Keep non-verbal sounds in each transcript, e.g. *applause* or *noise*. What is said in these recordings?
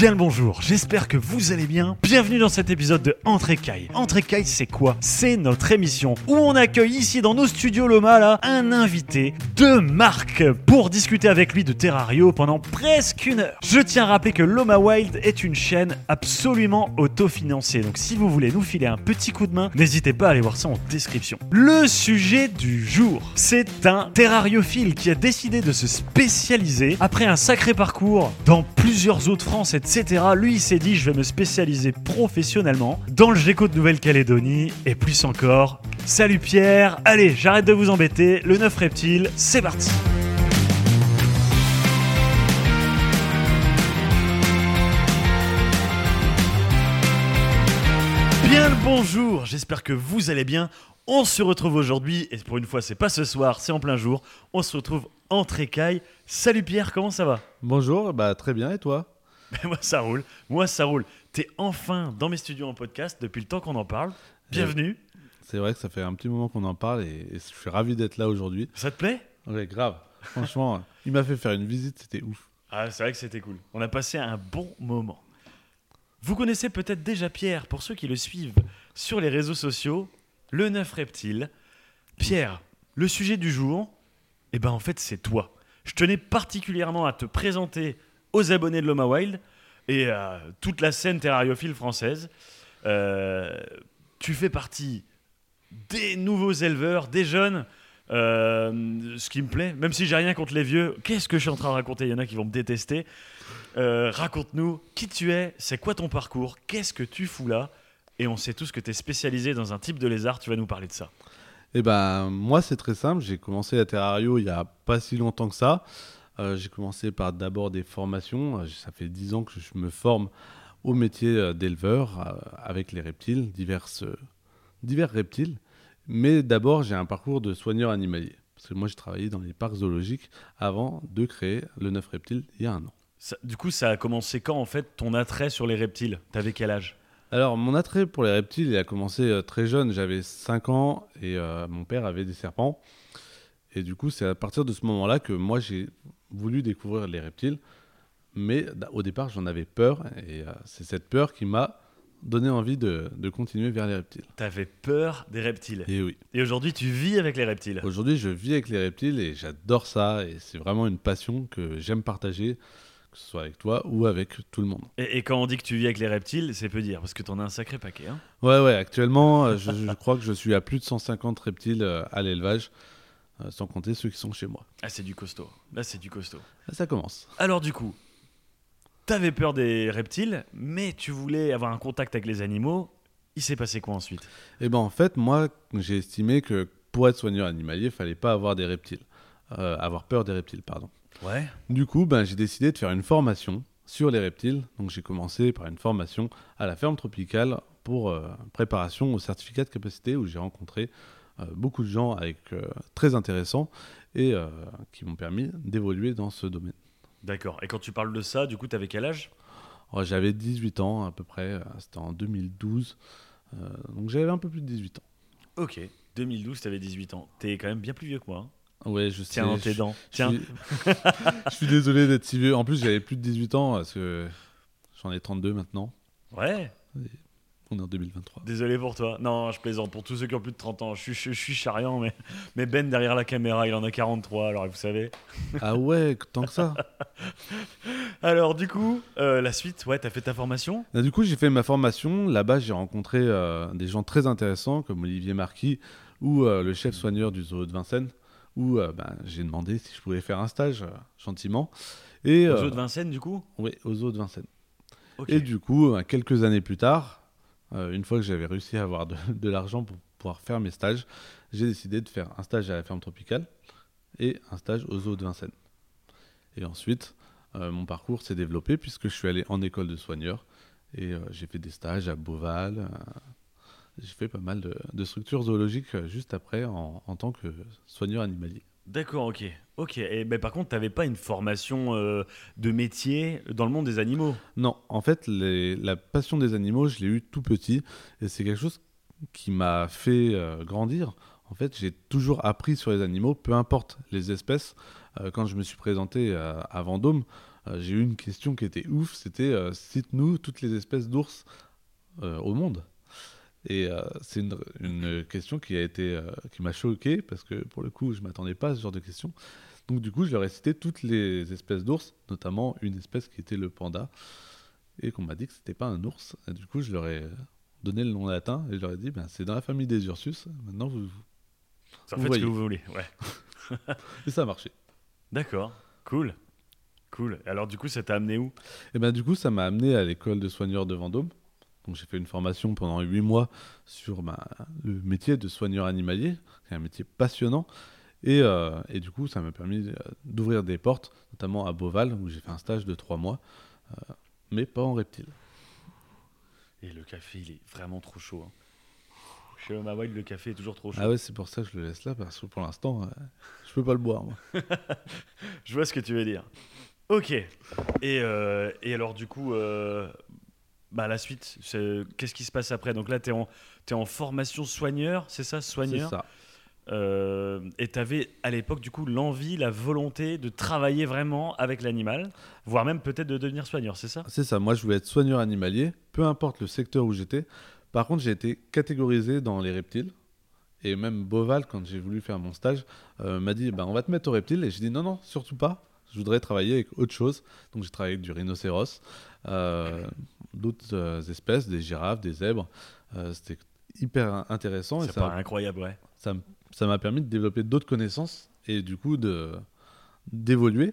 Bien le bonjour, j'espère que vous allez bien. Bienvenue dans cet épisode de Entrécaille. Entrécaille, c'est quoi? C'est notre émission où on accueille ici dans nos studios Loma là un invité de marque pour discuter avec lui de Terrario pendant presque une heure. Je tiens à rappeler que Loma Wild est une chaîne absolument autofinancée. Donc si vous voulez nous filer un petit coup de main, n'hésitez pas à aller voir ça en description. Le sujet du jour, c'est un terrariophile qui a décidé de se spécialiser après un sacré parcours dans plusieurs eaux de France, etc. Lui, il s'est dit, je vais me spécialiser professionnellement dans le GECO de Nouvelle-Calédonie et plus encore. Salut Pierre, allez, j'arrête de vous embêter, le 9 reptile, c'est parti. Bien le bonjour, j'espère que vous allez bien. On se retrouve aujourd'hui, et pour une fois, c'est pas ce soir, c'est en plein jour. On se retrouve en trécaille. Salut Pierre, comment ça va? Bonjour, bah très bien et toi? *laughs* Ben, Moi, ça roule. Moi, ça roule. T'es enfin dans mes studios en podcast depuis le temps qu'on en parle. Bienvenue. C'est vrai que ça fait un petit moment qu'on en parle et, et je suis ravi d'être là aujourd'hui. Ça te plaît? Ouais, grave. Franchement, *laughs* il m'a fait faire une visite, c'était ouf. Ah, c'est vrai que c'était cool. On a passé un bon moment. Vous connaissez peut-être déjà Pierre, pour ceux qui le suivent sur les réseaux sociaux, le 9 reptile. Pierre, le sujet du jour, eh ben en fait c'est toi. Je tenais particulièrement à te présenter aux abonnés de Loma Wild et à toute la scène terrariophile française. Euh, tu fais partie des nouveaux éleveurs, des jeunes. Euh, ce qui me plaît, même si j'ai rien contre les vieux, qu'est-ce que je suis en train de raconter? Il y en a qui vont me détester. Euh, Raconte-nous qui tu es, c'est quoi ton parcours, qu'est-ce que tu fous là? Et on sait tous que tu es spécialisé dans un type de lézard, tu vas nous parler de ça. Et ben moi c'est très simple, j'ai commencé la Terrario il y a pas si longtemps que ça. Euh, j'ai commencé par d'abord des formations, Euh, ça fait 10 ans que je me forme au métier euh, d'éleveur avec les reptiles, diverses, divers reptiles. Mais d'abord j'ai un parcours de soigneur animalier. Parce que moi j'ai travaillé dans les parcs zoologiques avant de créer le 9 reptiles il y a un an. Ça- du coup, ça a commencé quand en fait ton attrait sur les reptiles? T'avais quel âge? Alors, mon attrait pour les reptiles, il a commencé très jeune. J'avais 5 ans et euh, mon père avait des serpents. Et du coup, c'est à partir de ce moment-là que moi, j'ai voulu découvrir les reptiles. Mais au départ, j'en avais peur. Et euh, c'est cette peur qui m'a donné envie de, de continuer vers les reptiles. T'avais peur des reptiles. Et oui, Et aujourd'hui, tu vis avec les reptiles. aujourd'hui, je vis avec les reptiles et j'adore ça. Et c'est vraiment une passion que j'aime partager, que ce soit avec toi ou avec tout le monde. Et, et quand on dit que tu vis avec les reptiles, c'est peu dire, parce que t'en as un sacré paquet. Hein Ouais, ouais, actuellement, euh, je, je crois que je suis à plus de 150 reptiles euh, à l'élevage, sans compter ceux qui sont chez moi. ah, c'est du costaud. Là, c'est du costaud. Là, ça commence. Alors du coup, t'avais peur des reptiles, mais tu voulais avoir un contact avec les animaux. Il s'est passé quoi ensuite? Et ben en fait, moi, j'ai estimé que pour être soigneur animalier, il fallait pas avoir des reptiles. Euh, avoir peur des reptiles, pardon. Ouais. Du coup, ben, j'ai décidé de faire une formation sur les reptiles. Donc j'ai commencé par une formation à la ferme tropicale pour euh, préparation au certificat de capacité où j'ai rencontré euh, beaucoup de gens avec, euh, très intéressants et euh, qui m'ont permis d'évoluer dans ce domaine. D'accord. Et quand tu parles de ça, du coup, t'avais quel âge? J'avais 18 ans à peu près, euh, c'était en 2012, euh, donc j'avais un peu plus de 18 ans. Ok. 2012, t'avais 18 ans. T'es quand même bien plus vieux que moi. hein. Ouais, je sais. Tiens dans je- tes dents. je Tiens. suis- *laughs* je suis désolé d'être si vieux. En plus, j'avais plus de 18 ans parce que j'en ai 32 maintenant. Ouais. On est en 2023. Désolé pour toi. Non, je plaisante. Pour tous ceux qui ont plus de 30 ans, je suis, je, je suis charriant, mais, mais Ben derrière la caméra, il en a 43. Alors vous savez. ah ouais, tant que ça. *laughs* Alors du coup, euh, la suite, ouais, t'as fait ta formation? Là, du coup, j'ai fait ma formation. Là-bas, j'ai rencontré euh, des gens très intéressants comme Olivier Marquis ou euh, le chef soigneur du zoo de Vincennes. Où ben, j'ai demandé si je pouvais faire un stage, gentiment. Et, euh, eaux de Vincennes, du coup? Oui, au zoo de Vincennes. Et du coup, quelques années plus tard, euh, une fois que j'avais réussi à avoir *laughs* de, l'argent pour pouvoir faire mes stages, j'ai décidé de faire un stage à la ferme tropicale et un stage aux eaux de Vincennes. Et ensuite, euh, mon parcours s'est développé puisque je suis allé en école de soigneur et euh, j'ai fait des stages à Beauval. j'ai fait pas mal de, structures zoologiques juste après en tant que soigneur animalier. D'accord, ok. Ok. Et ben, par contre, t'avais pas une formation euh, de métier dans le monde des animaux? Non, en fait, la passion des animaux, je l'ai eu tout petit et c'est quelque chose qui m'a fait euh, grandir. En fait, j'ai toujours appris sur les animaux, peu importe les espèces. Euh, quand je me suis présenté à, Vendôme, j'ai eu une question qui était ouf, c'était cite-nous toutes les espèces d'ours au monde. Et euh, c'est une, une question qui a été euh, qui m'a choqué parce que pour le coup je m'attendais pas à ce genre de questions. Donc du coup je leur ai cité toutes les espèces d'ours, notamment une espèce qui était le panda, et qu'on m'a dit que c'était pas un ours. Et du coup je leur ai donné le nom latin et je leur ai dit ben, c'est dans la famille des Ursus. Maintenant vous Ça Vous fait ce que vous voulez. Ouais. *laughs* et ça a marché. D'accord. Cool. Cool. Alors du coup, ça t'a amené où? Et ben du coup, ça m'a amené à l'école de soigneur de Vendôme. Donc j'ai fait une formation pendant huit mois sur ben, le métier de soigneur animalier, qui est un métier passionnant. Et, euh, et du coup, ça m'a permis euh, d'ouvrir des portes, notamment à Beauval, où j'ai fait un stage de trois mois, euh, mais pas en reptile. Et le café, il est vraiment trop chaud. hein. Chez Oma Wild, le café est toujours trop chaud. Ah ouais, c'est pour ça que je le laisse là, parce que pour l'instant, euh, je peux pas le boire. Moi. *laughs* Je vois ce que tu veux dire. Ok. Et, euh, et alors, du coup, euh, bah, la suite, c'est- qu'est-ce qui se passe après? Donc là, tu es en, formation soigneur, c'est ça? C'est Soigneur ça. Euh, Et tu avais à l'époque, du coup, l'envie, la volonté de travailler vraiment avec l'animal, voire même peut-être de devenir soigneur, c'est ça? C'est ça, moi je voulais être soigneur animalier, peu importe le secteur où j'étais. Par contre, j'ai été catégorisé dans les reptiles. Et même Boval, quand j'ai voulu faire mon stage, euh, m'a dit bah, on va te mettre aux reptiles. Et j'ai dit non, non, surtout pas. Je voudrais travailler avec autre chose. Donc j'ai travaillé avec du rhinocéros, euh, d'autres euh, espèces, des girafes, des zèbres. Euh, C'était hyper intéressant. C'est pas incroyable, ouais. ça m'a permis de développer d'autres connaissances et du coup d'évoluer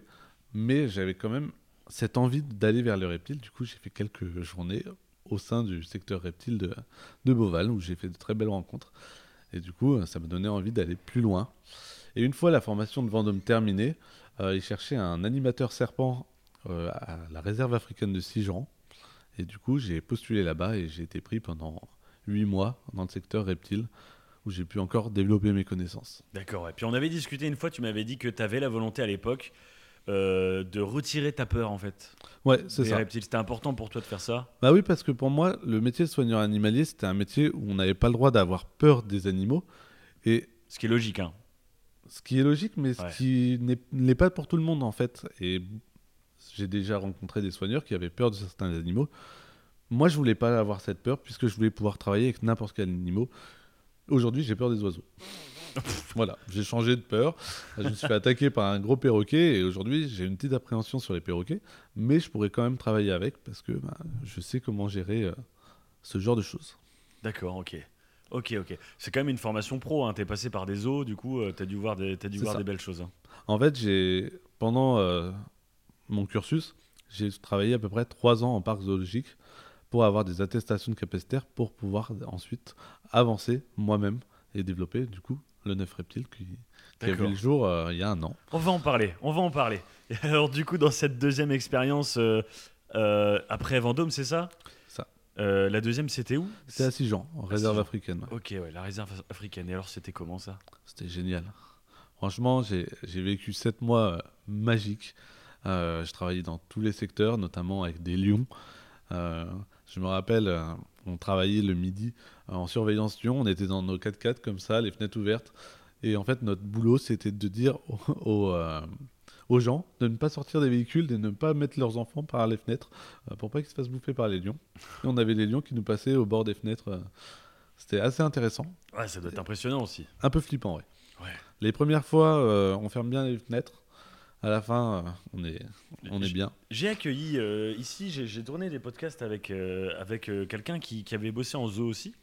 mais j'avais quand même cette envie d'aller vers le reptile du coup j'ai fait quelques journées au sein du secteur reptile de, de Beauval où j'ai fait de très belles rencontres et du coup ça m'a donné envie d'aller plus loin et une fois la formation de Vendôme terminée ils cherchaient un animateur serpent euh, à la réserve africaine de Sigeran et du coup j'ai postulé là-bas et j'ai été pris pendant huit mois dans le secteur reptile où j'ai pu encore développer mes connaissances. D'accord. Et puis on avait discuté une fois, tu m'avais dit que tu avais la volonté à l'époque euh, de retirer ta peur, en fait. Ouais, c'est ça. reptiles. C'était important pour toi de faire ça? Bah oui, parce que pour moi, le métier de soigneur animalier, c'était un métier où on n'avait pas le droit d'avoir peur des animaux. Et Ce qui est logique, hein. Ce qui est logique, mais ce Ouais. qui n'est pas pour tout le monde en fait. Et j'ai déjà rencontré des soigneurs qui avaient peur de certains animaux. Moi, je voulais pas avoir cette peur puisque je voulais pouvoir travailler avec n'importe quel animal. Aujourd'hui, j'ai peur des oiseaux. *laughs* voilà, j'ai changé de peur. Je me suis fait attaquer par un gros perroquet et aujourd'hui, j'ai une petite appréhension sur les perroquets, mais je pourrais quand même travailler avec parce que bah, je sais comment gérer euh, ce genre de choses. D'accord, ok. Ok, ok. C'est quand même une formation pro, hein. T'es passé par des zoos, du coup, euh, t'as dû voir des, t'as dû voir ça. des belles choses. hein. En fait, j'ai pendant euh, mon cursus, j'ai travaillé à peu près trois ans en parc zoologique pour avoir des attestations de capacitaire pour pouvoir ensuite avancer moi-même et développer du coup le neuf reptile qui, qui a vu le jour euh, il y a un an. On va en parler, on va en parler. Et *laughs* alors, du coup, dans cette deuxième expérience, euh, après Vendôme, c'est Ça? Euh, La deuxième, c'était où C'était à Sijan, en réserve Sijan. africaine. ouais. Ok, ouais, la réserve africaine. Et alors, c'était comment ça? C'était génial. Franchement, j'ai vécu sept mois euh, magiques. Euh, je travaillais dans tous les secteurs, notamment avec des lions. Euh, je me rappelle, on travaillait le midi en surveillance lion. On était dans nos 4x4 comme ça, les fenêtres ouvertes. Et en fait, notre boulot, c'était de dire aux, aux, aux gens de ne pas sortir des véhicules, de ne pas mettre leurs enfants par les fenêtres euh, pour pas qu'ils se fassent bouffer par les lions. Et on avait les lions qui nous passaient au bord des fenêtres. euh. C'était assez intéressant. Ouais, ça doit être impressionnant aussi. Un peu flippant, ouais. Ouais. Les premières fois, euh, on ferme bien les fenêtres. À la fin, euh, on est, on est bien. J'ai accueilli euh, ici, j'ai tourné des podcasts avec, avec quelqu'un qui, qui avait bossé en zoo aussi.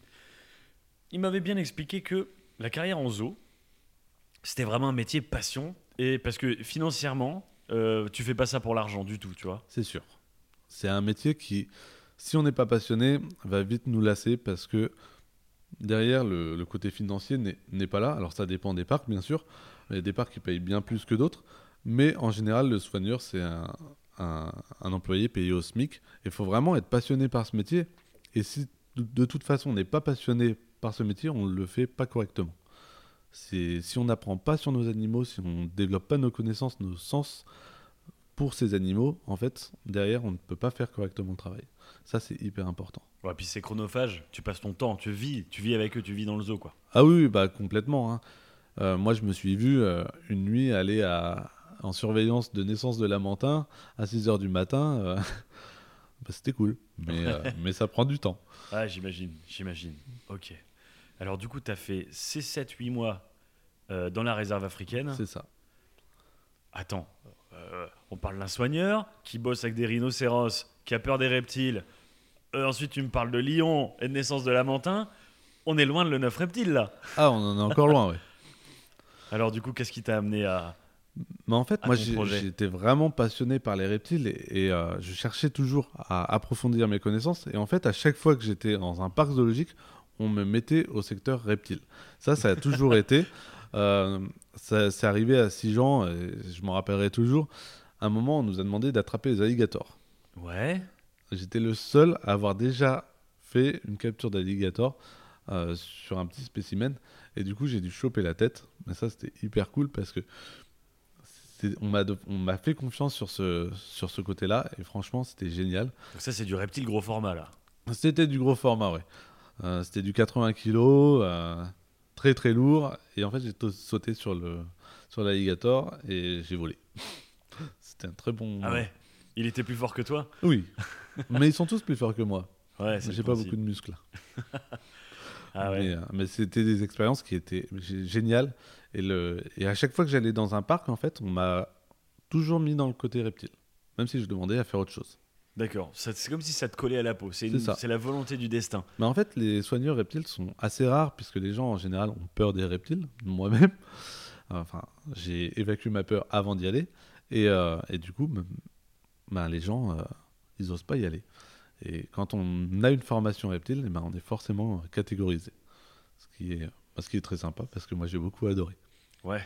Il m'avait bien expliqué que la carrière en zoo, c'était vraiment un métier passion. Et parce que financièrement, euh, tu fais pas ça pour l'argent du tout, tu vois. C'est sûr. C'est un métier qui, si on n'est pas passionné, va vite nous lasser parce que derrière, le, côté financier n'est pas là. Alors ça dépend des parcs, bien sûr. Il y a des parcs qui payent bien plus que d'autres. Mais en général, le soigneur, c'est un, un- employé payé au SMIC. Il faut vraiment être passionné par ce métier. Et si de toute façon on n'est pas passionné par ce métier, on ne le fait pas correctement. C'est si on n'apprend pas sur nos animaux, si on ne développe pas nos connaissances, nos sens pour ces animaux, en fait, derrière, on ne peut pas faire correctement le travail. Ça, c'est hyper important. Ouais, puis c'est chronophage, tu passes ton temps, tu vis, tu vis avec eux, tu vis dans le zoo, quoi. Ah oui, bah complètement. hein. Euh, moi, je me suis vu euh, une nuit aller à, en surveillance de naissance de Lamentin à 6h du matin, euh, *laughs* bah, c'était cool. Mais, *laughs* mais ça prend du temps. Ah, j'imagine, j'imagine. Ok. Alors, du coup, tu as fait ces 7-8 mois euh, dans la réserve africaine. C'est ça. Attends, euh, on parle d'un soigneur qui bosse avec des rhinocéros, qui a peur des reptiles. Euh, ensuite, tu me parles de lion et de naissance de lamentin. On est loin de le neuf reptile, là. Ah, on en est encore loin, ouais. *laughs* Alors, du coup, qu'est-ce qui t'a amené à. Mais en fait, À moi, j'étais vraiment passionné par les reptiles et, et, euh, je cherchais toujours à approfondir mes connaissances. Et en fait, à chaque fois que j'étais dans un parc zoologique, on me mettait au secteur reptiles. Ça, ça a toujours *laughs* été. Euh, ça, c'est arrivé à Sijan, et je m'en rappellerai toujours. À un moment, on nous a demandé d'attraper les alligators. Ouais. J'étais le seul à avoir déjà fait une capture d'alligator euh, sur un petit spécimen. Et du coup, j'ai dû choper la tête. Mais ça, c'était hyper cool parce que on m'a de- on m'a fait confiance sur ce, sur ce côté-là. Et franchement, c'était génial. Donc, ça, c'est du reptile gros format, là. C'était du gros format, ouais. Euh, c'était du 80 kg, euh, très très lourd. Et en fait, j'ai sauté sur le sur l'alligator et j'ai volé. *laughs* C'était un très bon. Ah ouais Il était plus fort que toi? Oui. *laughs* Mais ils sont tous plus forts que moi. Ouais, c'est J'ai pas beaucoup de muscles. *laughs* Ah ouais. Mais, euh, mais c'était des expériences qui étaient gé- géniales. Et, le, et à chaque fois que j'allais dans un parc, en fait, on m'a toujours mis dans le côté reptile. Même si je demandais à faire autre chose. D'accord. C'est comme si ça te collait à la peau. C'est la volonté du destin. Mais en fait, les soigneurs reptiles sont assez rares puisque les gens en général ont peur des reptiles. Moi-même, enfin, j'ai évacué ma peur avant d'y aller. Et, euh, et du coup, ben, les gens, euh, ils osent pas y aller. Et quand on a une formation reptile, eh ben, on est forcément catégorisé. Ce qui est, ce qui est très sympa parce que moi j'ai beaucoup adoré. Ouais.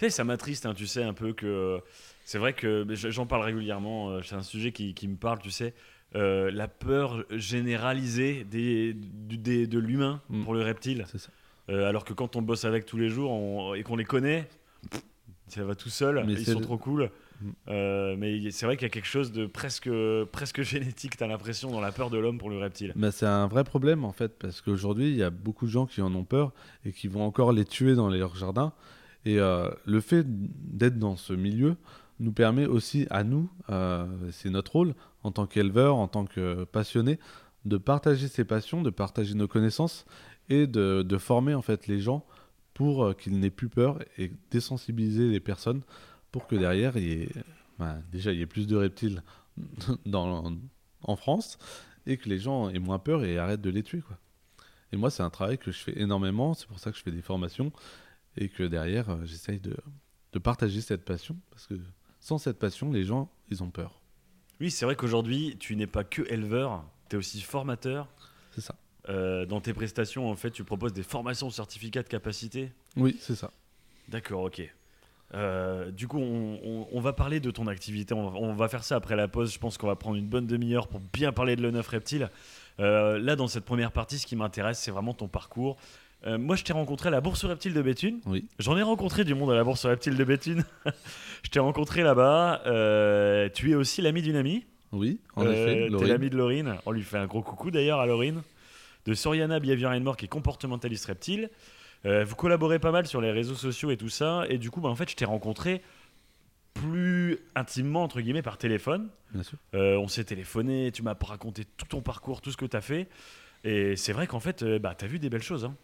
Tu sais, ça m'attriste, hein, tu sais, un peu que. C'est vrai que j'en parle régulièrement, euh, c'est un sujet qui, qui me parle, tu sais. euh, la peur généralisée des, du- des- de l'humain Mm. pour le reptile. C'est ça. Euh, alors que quand on bosse avec tous les jours on- et qu'on les connaît, pff, ça va tout seul, Mais ils sont le- trop cool. Mm. Euh, mais c'est vrai qu'il y a quelque chose de presque, presque *laughs* génétique, t'as l'impression, dans la peur de l'homme pour le reptile. C'est un vrai problème en fait, parce qu'aujourd'hui, il y a beaucoup de gens qui en ont peur et qui vont encore les tuer dans leur jardin. Et euh, le fait d'être dans ce milieu nous permet aussi à nous, euh, c'est notre rôle en tant qu'éleveur, en tant que passionné, de partager ces passions, de partager nos connaissances et de, former en fait les gens pour euh, qu'ils n'aient plus peur et désensibiliser les personnes pour que derrière, il y ait, ben, déjà, il y ait plus de reptiles *laughs* en France et que les gens aient moins peur et arrêtent de les tuer. Quoi. Et moi, c'est un travail que je fais énormément, c'est pour ça que je fais des formations et que derrière, euh, j'essaye de, de partager cette passion parce que sans cette passion, les gens, ils ont peur. Oui, c'est vrai qu'aujourd'hui, tu n'es pas que éleveur, tu es aussi formateur. C'est ça. Euh, dans tes prestations, en fait, tu proposes des formations au certificat de capacité. Oui, c'est ça. D'accord, ok. Euh, du coup, on, on- on va parler de ton activité. On va, on va faire ça après la pause. Je pense qu'on va prendre une bonne demi-heure pour bien parler de le reptile. Euh, là, dans cette première partie, ce qui m'intéresse, c'est vraiment ton parcours. Euh, moi, je t'ai rencontré à la Bourse Reptile de Béthune. Oui. J'en ai rencontré du monde à la Bourse Reptile de Béthune. *laughs* je t'ai rencontré là-bas. Euh, tu es aussi l'ami d'une amie. Oui, en Euh, effet. T'es l'ami de Laurine. On lui fait un gros coucou d'ailleurs à Laurine. De Soriana Behavior and More qui est comportementaliste reptile. Euh, vous collaborez pas mal sur les réseaux sociaux et tout ça. Et du coup, bah, en fait, je t'ai rencontré plus intimement, entre guillemets, par téléphone. Bien sûr. On s'est téléphoné, tu m'as raconté tout ton parcours, tout ce que tu as fait. Et c'est vrai qu'en fait, bah, tu as vu des belles choses. hein.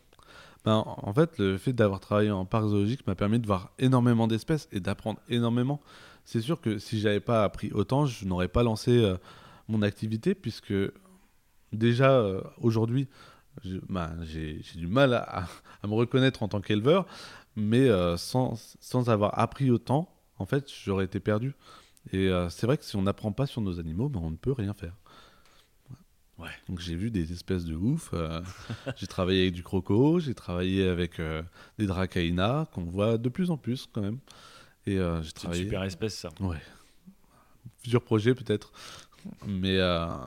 Ben, en fait, le fait d'avoir travaillé en parc zoologique m'a permis de voir énormément d'espèces et d'apprendre énormément. C'est sûr que si j'avais pas appris autant, je n'aurais pas lancé euh, mon activité puisque déjà euh, aujourd'hui, ben, j'ai du mal à, me reconnaître en tant qu'éleveur, mais euh, sans, sans avoir appris autant, en fait, j'aurais été perdu. Et c'est vrai que si on n'apprend pas sur nos animaux, ben, on ne peut rien faire. Ouais. Donc j'ai vu des espèces de ouf. euh, *laughs* j'ai travaillé avec du croco, j'ai travaillé avec euh, des dracaïnas qu'on voit de plus en plus quand même. Et euh, j'ai C'est une travaillé super espèce, ça. ouais, plusieurs projets peut-être. Mais,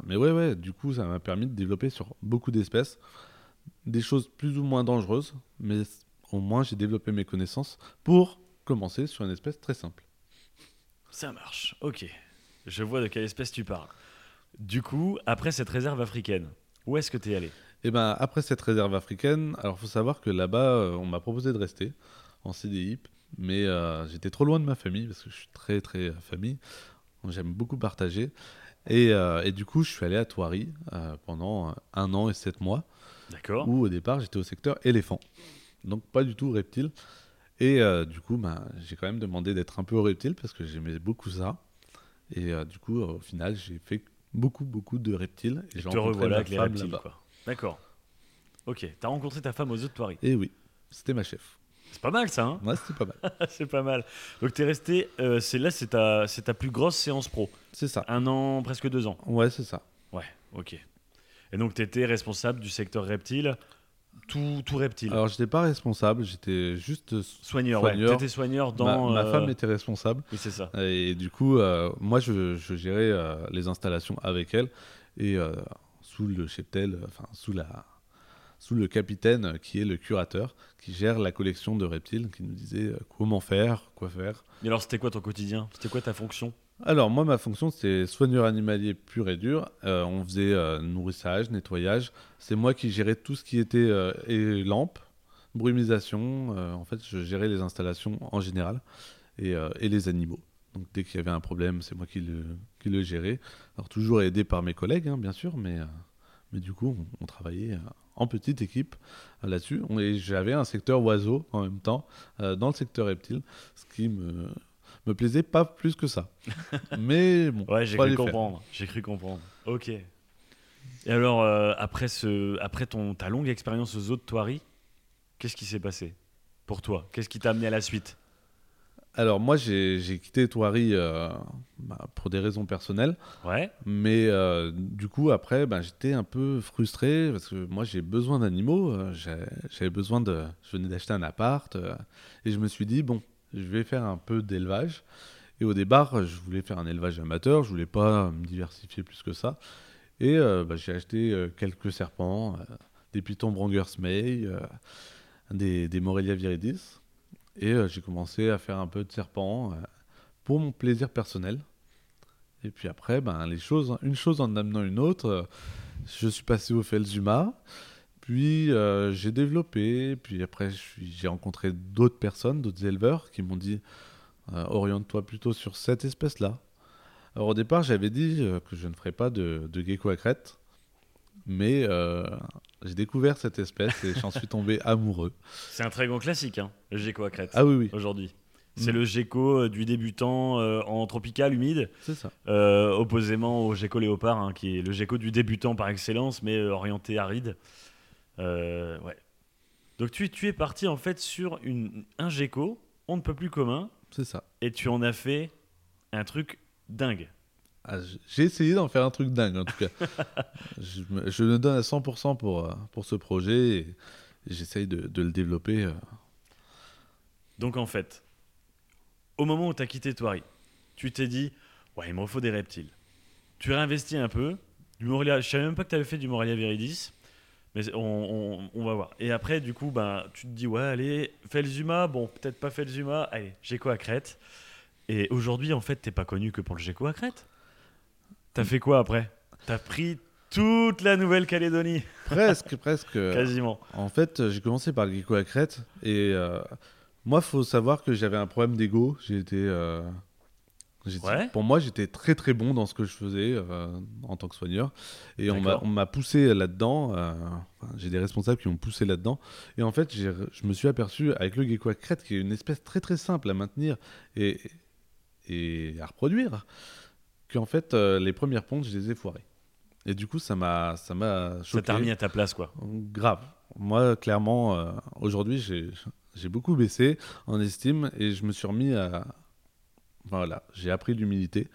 mais ouais, ouais, du coup, ça m'a permis de développer sur beaucoup d'espèces des choses plus ou moins dangereuses, mais au moins j'ai développé mes connaissances pour commencer sur une espèce très simple. Ça marche, ok. Je vois de quelle espèce tu parles. Du coup, après cette réserve africaine, où est-ce que tu es allé? Et ben après cette réserve africaine, alors faut savoir que là-bas, euh, on m'a proposé de rester en CDI mais euh, j'étais trop loin de ma famille parce que je suis très très euh, famille. J'aime beaucoup partager. Et, euh, et du coup, je suis allé à Thoiry euh, pendant un an et sept mois, D'accord. où au départ j'étais au secteur éléphant, donc pas du tout reptile. Et euh, du coup, ben, j'ai quand même demandé d'être un peu au reptile parce que j'aimais beaucoup ça. Et euh, du coup, au final, j'ai fait beaucoup beaucoup de reptiles. Et Et j'ai te revoilà avec les reptiles. D'accord. Ok, t'as rencontré ta femme aux œufs de Thoiry. Et oui, c'était ma chef. C'est pas mal ça, hein Ouais, c'était pas mal. *laughs* C'est pas mal. Donc t'es resté, euh, c'est là, c'est ta, c'est ta plus grosse séance pro. C'est ça. Un an, presque deux ans. Ouais, c'est ça. Ouais, ok. Et donc t'étais responsable du secteur reptile, tout, tout reptile. Alors, j'étais pas responsable, j'étais juste. soigneur, ouais. soigneur. T'étais soigneur dans. ma, ma euh, femme était responsable. Oui, c'est ça. Et du coup, euh, moi, je, je gérais euh, les installations avec elle et sous le cheptel, enfin sous la, sous le capitaine qui est le curateur, qui gère la collection de reptiles, qui nous disait comment faire, quoi faire. Et alors c'était quoi ton quotidien? C'était quoi ta fonction? Alors moi, ma fonction, c'était soigneur animalier pur et dur. Euh, on faisait euh, nourrissage, nettoyage. C'est moi qui gérais tout ce qui était euh, et lampes, brumisation. Euh, en fait, je gérais les installations en général et, et les animaux. Donc dès qu'il y avait un problème, c'est moi qui le, qui le gérais. Alors toujours aidé par mes collègues, hein, bien sûr, mais, mais du coup, on, on travaillait en petite équipe là-dessus. Et j'avais un secteur oiseau en même temps, dans le secteur reptile, ce qui me, me plaisait pas plus que ça. *laughs* mais bon, Ouais, j'ai cru comprendre. J'ai cru comprendre. Ok. Et alors, euh, après, ce, après ton, ta longue expérience aux de Thoiry, qu'est-ce qui s'est passé pour toi? Qu'est-ce qui t'a amené à la suite? Alors moi, j'ai quitté Thoiry euh, bah, pour des raisons personnelles. Ouais. Mais euh, du coup, après, ben, j'étais un peu frustré parce que moi, j'ai besoin d'animaux. J'avais besoin de. Je venais d'acheter un appart euh, et je me suis dit, bon, je vais faire un peu d'élevage. Et au départ, je voulais faire un élevage amateur. Je voulais pas me diversifier plus que ça. Et euh, bah, j'ai acheté euh, quelques serpents, euh, des pitons Brangers May, des, Morelia viridis. Et j'ai commencé à faire un peu de serpents pour mon plaisir personnel. Et puis après, ben, les choses, une chose en amenant une autre, je suis passé au Felzuma, puis euh, j'ai développé, puis après j'ai rencontré d'autres personnes, d'autres éleveurs qui m'ont dit euh, oriente-toi plutôt sur cette espèce-là. Alors au départ, j'avais dit euh, que je ne ferais pas de, de gecko à crête, mais euh, j'ai découvert cette espèce et j'en suis tombé amoureux. *laughs* C'est un très grand classique, hein, le gecko à crête, Ah oui, oui, aujourd'hui. C'est Mm. le gecko du débutant euh, en tropical humide, c'est ça. euh, opposément au gecko léopard, hein, qui est le gecko du débutant par excellence, mais orienté aride. Euh, ouais. Donc tu, tu es parti en fait sur une, un gecko, on ne peut plus commun, C'est ça. et tu en as fait un truc dingue. Ah, J'ai essayé d'en faire un truc dingue en tout cas. *laughs* je, je me donne à 100% pour, euh, pour ce projet et, j'essaye de, de le développer. euh. Donc en fait, au moment où tu as quitté Thoiry, tu t'es dit Ouais, il me faut des reptiles. Tu réinvestis un peu. Du Morelia, je savais même pas que tu avais fait du Morelia viridis, mais on, on- on va voir. Et après, du coup, ben, tu te dis Ouais, allez, fais le Zuma. Bon, peut-être pas fait le Zuma. Allez, Gecko à crête. Et aujourd'hui, en fait, t'es pas connu que pour le Gecko à crête. T'as fait quoi après? T'as pris toute la Nouvelle-Calédonie, Presque, presque. *laughs* quasiment. En fait, j'ai commencé par le gecko à crête et euh, moi, faut savoir que j'avais un problème d'ego. J'ai été, euh, j'étais- Ouais. pour moi, j'étais très très bon dans ce que je faisais euh, en tant que soigneur et on m'a poussé là-dedans. euh, enfin, j'ai des responsables qui m'ont poussé là-dedans et en fait, je me suis aperçu avec le gecko à crête, qui est une espèce très très simple à maintenir et, et à reproduire, qu'en fait, euh, les premières pontes, je les ai foirées. Et du coup, ça m'a ça m'a Ça t'a remis à ta place, quoi. Grave. Moi, clairement, aujourd'hui, j'ai beaucoup baissé en estime et je me suis remis à. Voilà, j'ai appris l'humilité.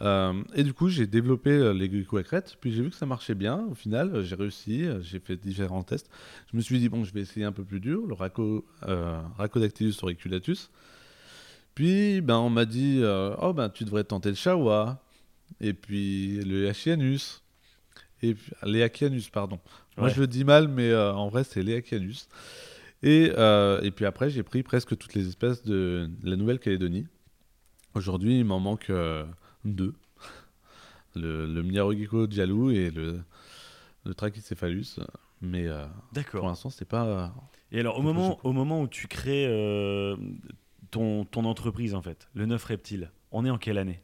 Euh, et du coup, j'ai développé euh, les à crête. Puis j'ai vu que ça marchait bien. Au final, euh, j'ai réussi. J'ai fait différents tests. Je me suis dit, bon, je vais essayer un peu plus dur, le Raco, euh, Rhacodactylus auriculatus. Puis, ben, on m'a dit, euh, oh, ben, tu devrais tenter le Chawa. Et puis le Achianus. Et puis, l'Eachianus, pardon. Moi, je le dis mal, mais en vrai, c'est l'Eachianus. Et, euh, et puis après, j'ai pris presque toutes les espèces de la Nouvelle-Calédonie. Aujourd'hui, il m'en manque euh, deux. Le, le Mniarogiko Djalou et le, le Trachycephalus. Mais euh, pour l'instant, c'est pas... Et alors, au moment, chose. au moment où tu crées euh, ton, ton entreprise en fait, le 9 Reptile, on est en quelle année?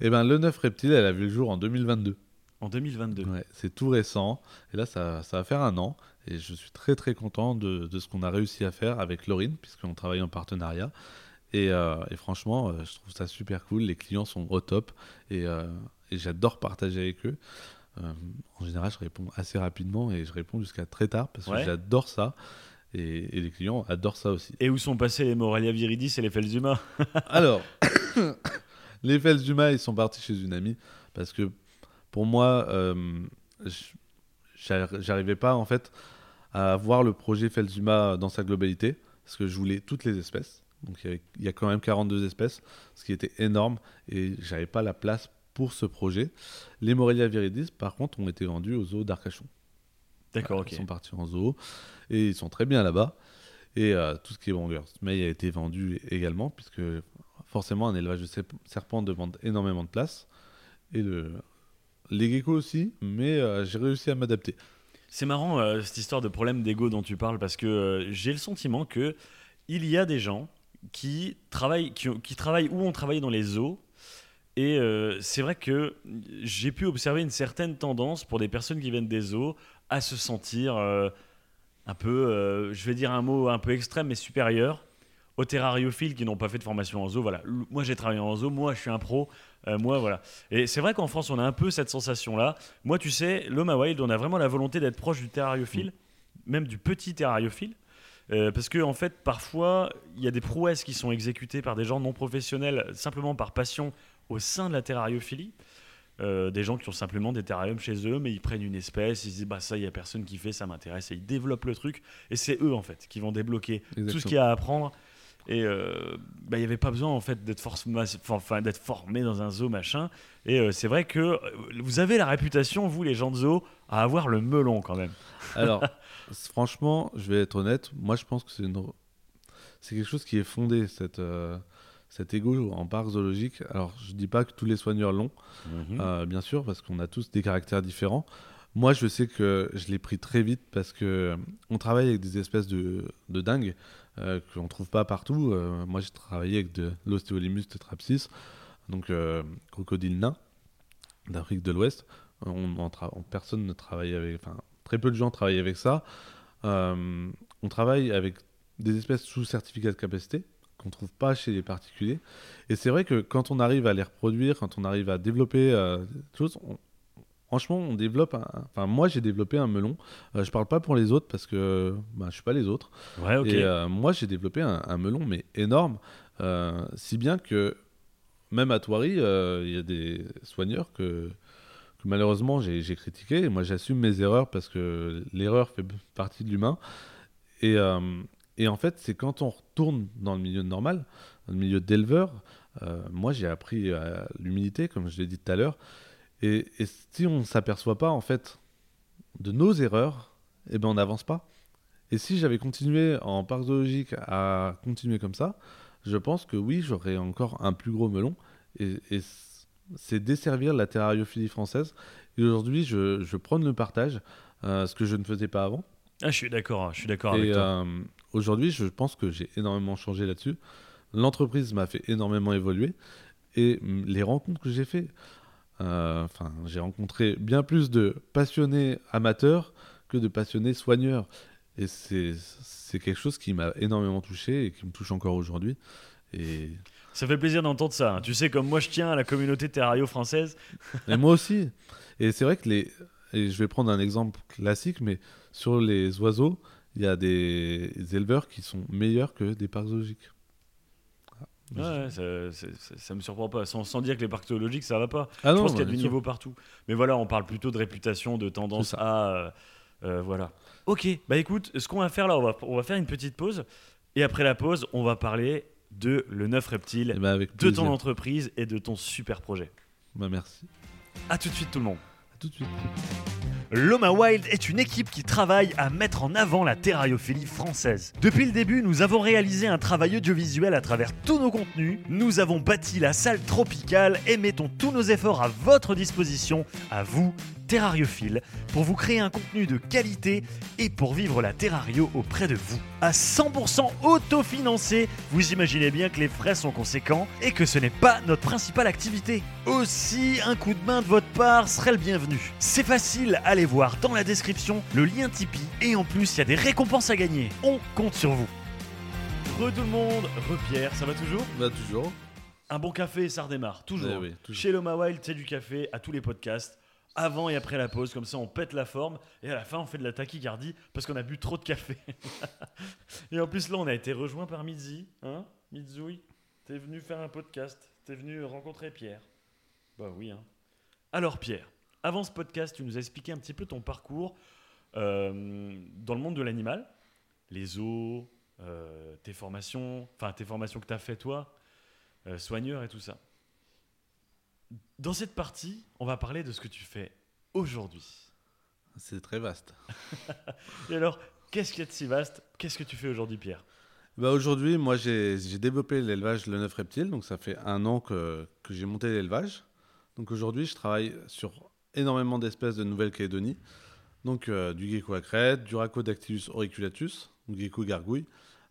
Et ben le 9 Reptile, elle a vu le jour en 2022. En 2022. Ouais, c'est tout récent. Et là, ça, ça va faire un an. Et je suis très très content de, de ce qu'on a réussi à faire avec Laurine, puisqu'on travaille en partenariat. Et, euh, et franchement, euh, je trouve ça super cool. Les clients sont au top. Et, euh, et j'adore partager avec eux. En général, je réponds assez rapidement et je réponds jusqu'à très tard parce que j'adore ça. Et, et les clients adorent ça aussi. Et où sont passés les Moralia Viridis et les Felzuma *laughs* Alors, *coughs* les Felzuma, ils sont partis chez une amie parce que pour moi, j'arrivais pas en fait à voir le projet Felzuma dans sa globalité parce que je voulais toutes les espèces. Donc il y, il a quand même 42 espèces, ce qui était énorme et j'avais pas la place pour ce projet. Les Morelia viridis, par contre, ont été vendus au zoo d'Arcachon. D'accord, ok. Ils sont partis en zoo et ils sont très bien là-bas. Et euh, tout ce qui est Wongers mais a été vendu également, puisque forcément un élevage de serpents demande énormément de place. Et le... les geckos aussi, mais euh, j'ai réussi à m'adapter. C'est marrant euh, cette histoire de problème d'ego dont tu parles parce que j'ai le sentiment que il y a des gens qui travaillent, qui, travaillent ou ont travaillé dans les zoos. Et euh, c'est vrai que j'ai pu observer une certaine tendance pour des personnes qui viennent des zoos à se sentir euh, un peu, euh, je vais dire un mot un peu extrême mais supérieur aux terrariophiles qui n'ont pas fait de formation en zoo. Voilà, moi j'ai travaillé en zoo, moi je suis un pro, euh, moi voilà. Et c'est vrai qu'en France on a un peu cette sensation-là. Moi, tu sais, à Wild, on a vraiment la volonté d'être proche du terrariophile, même du petit terrariophile. Euh, parce que en fait, parfois, il y a des prouesses qui sont exécutées par des gens non professionnels simplement par passion au sein de la terrariophilie. Euh, des gens qui ont simplement des terrariums chez eux, mais ils prennent une espèce, ils se disent bah ça, il y a personne qui fait, ça m'intéresse, et ils développent le truc. Et c'est eux en fait qui vont débloquer tout ce qu'il y a à apprendre. Et euh, bah, il n'y avait pas besoin en fait d'être enfin, d'être formé dans un zoo machin. Et euh, c'est vrai que vous avez la réputation, vous les gens de zoo, à avoir le melon quand même. Alors, *laughs* franchement, je vais être honnête, moi je pense que c'est une... c'est quelque chose qui est fondé, cette, euh, cet ego en parc zoologique. Alors, je dis pas que tous les soigneurs l'ont, Mhm. Euh, bien sûr, parce qu'on a tous des caractères différents. Moi, je sais que je l'ai pris très vite parce que euh, on travaille avec des espèces de, de dingues euh, qu'on ne trouve pas partout. Moi, j'ai travaillé avec de l'Osteolymus tetrapsis, donc crocodile nain d'Afrique de l'Ouest. On, personne ne travaille avec, enfin, très peu de gens travaillent avec ça. Euh, on travaille avec des espèces sous certificat de capacité qu'on trouve pas chez les particuliers. Et c'est vrai que quand on arrive à les reproduire, quand on arrive à développer euh, des choses, on- franchement, on développe. un- Enfin, moi, j'ai développé un melon. Euh, je parle pas pour les autres parce que bah, je suis pas les autres. Ouais. Et euh, moi, j'ai développé un, un melon, mais énorme, euh, si bien que même à euh, il y a des soigneurs que malheureusement j'ai critiqué. Et moi, j'assume mes erreurs parce que l'erreur fait partie de l'humain. Et, euh, et en fait, c'est quand on retourne dans le milieu normal, dans le milieu d'éleveur, euh, moi, j'ai appris à l'humilité, comme je l'ai dit tout à l'heure. Et, si on ne s'aperçoit pas, en fait, de nos erreurs, eh ben, on n'avance pas. Et si j'avais continué en parc zoologique à continuer comme ça, je pense que oui, j'aurais encore un plus gros melon. C'est desservir la terrariophilie française. Et aujourd'hui, je, je prône le partage, euh, ce que je ne faisais pas avant. Ah, je suis d'accord, je suis d'accord avec toi. euh, aujourd'hui, je pense que j'ai énormément changé là-dessus. L'entreprise m'a fait énormément évoluer. Et mm, les rencontres que j'ai fait, euh, enfin, j'ai rencontré bien plus de passionnés amateurs que de passionnés soigneurs. Et c'est c'est quelque chose qui m'a énormément touché et qui me touche encore aujourd'hui. Et, Ça fait plaisir d'entendre ça. hein. Tu sais, comme moi je tiens à la communauté terrario française. *laughs* et moi aussi. Et c'est vrai que les. Et je vais prendre un exemple classique, mais sur les oiseaux, il y a des éleveurs qui sont meilleurs que des parcs zoologiques. Ouais, ouais, ça, ça me surprend pas. Sans, sans dire que les parcs zoologiques ça va pas. Ah je non, pense qu'il y a du sûr. niveau partout. Mais voilà, on parle plutôt de réputation, de tendance à. euh, euh, voilà. Ok, bah écoute, ce qu'on va faire là, on va, on va faire une petite pause. Et après la pause, on va parler de le neuf reptile, Eh ben, avec de ton entreprise et de ton super projet. Bah, merci. A tout de suite, tout le monde. À tout de suite. Loma Wild est une équipe qui travaille à mettre en avant la terrariophilie française. Depuis le début, nous avons réalisé un travail audiovisuel à travers tous nos contenus, nous avons bâti la salle tropicale et mettons tous nos efforts à votre disposition, à vous, terrariophile pour vous créer un contenu de qualité et pour vivre la terrario auprès de vous. À 100% autofinancé, vous imaginez bien que les frais sont conséquents et que ce n'est pas notre principale activité. Aussi, un coup de main de votre part serait le bienvenu. C'est facile, allez voir dans la description le lien Tipeee et en plus il y a des récompenses à gagner. On compte sur vous. Re tout le monde, re Pierre, ça va toujours? Bah toujours. Un bon café, ça redémarre, toujours. Eh oui, toujours. Chez Loma Wild, c'est du café à tous les podcasts, avant et après la pause, comme ça on pète la forme, et à la fin on fait de la tachycardie parce qu'on a bu trop de café. *laughs* et en plus là on a été rejoint par Mitzi, hein Mitzoui, t'es venu faire un podcast, t'es venu rencontrer Pierre. Bah oui, hein. Alors Pierre, avant ce podcast, tu nous as expliqué un petit peu ton parcours euh, dans le monde de l'animal, les zoos, euh, tes formations, enfin tes formations que tu as fait toi, euh, soigneur et tout ça. Dans cette partie, on va parler de ce que tu fais aujourd'hui. C'est très vaste. *laughs* Et alors, qu'est-ce qu'il y a de si vaste? Qu'est-ce que tu fais aujourd'hui, Pierre? Bah aujourd'hui, moi j'ai développé l'élevage Le Neuf Reptile, donc ça fait un an que, que j'ai monté l'élevage. Donc aujourd'hui, je travaille sur énormément d'espèces de Nouvelle-Calédonie. Donc euh, du gecko à crête, du Rhacodactylus auriculatus, donc gecko gargouille,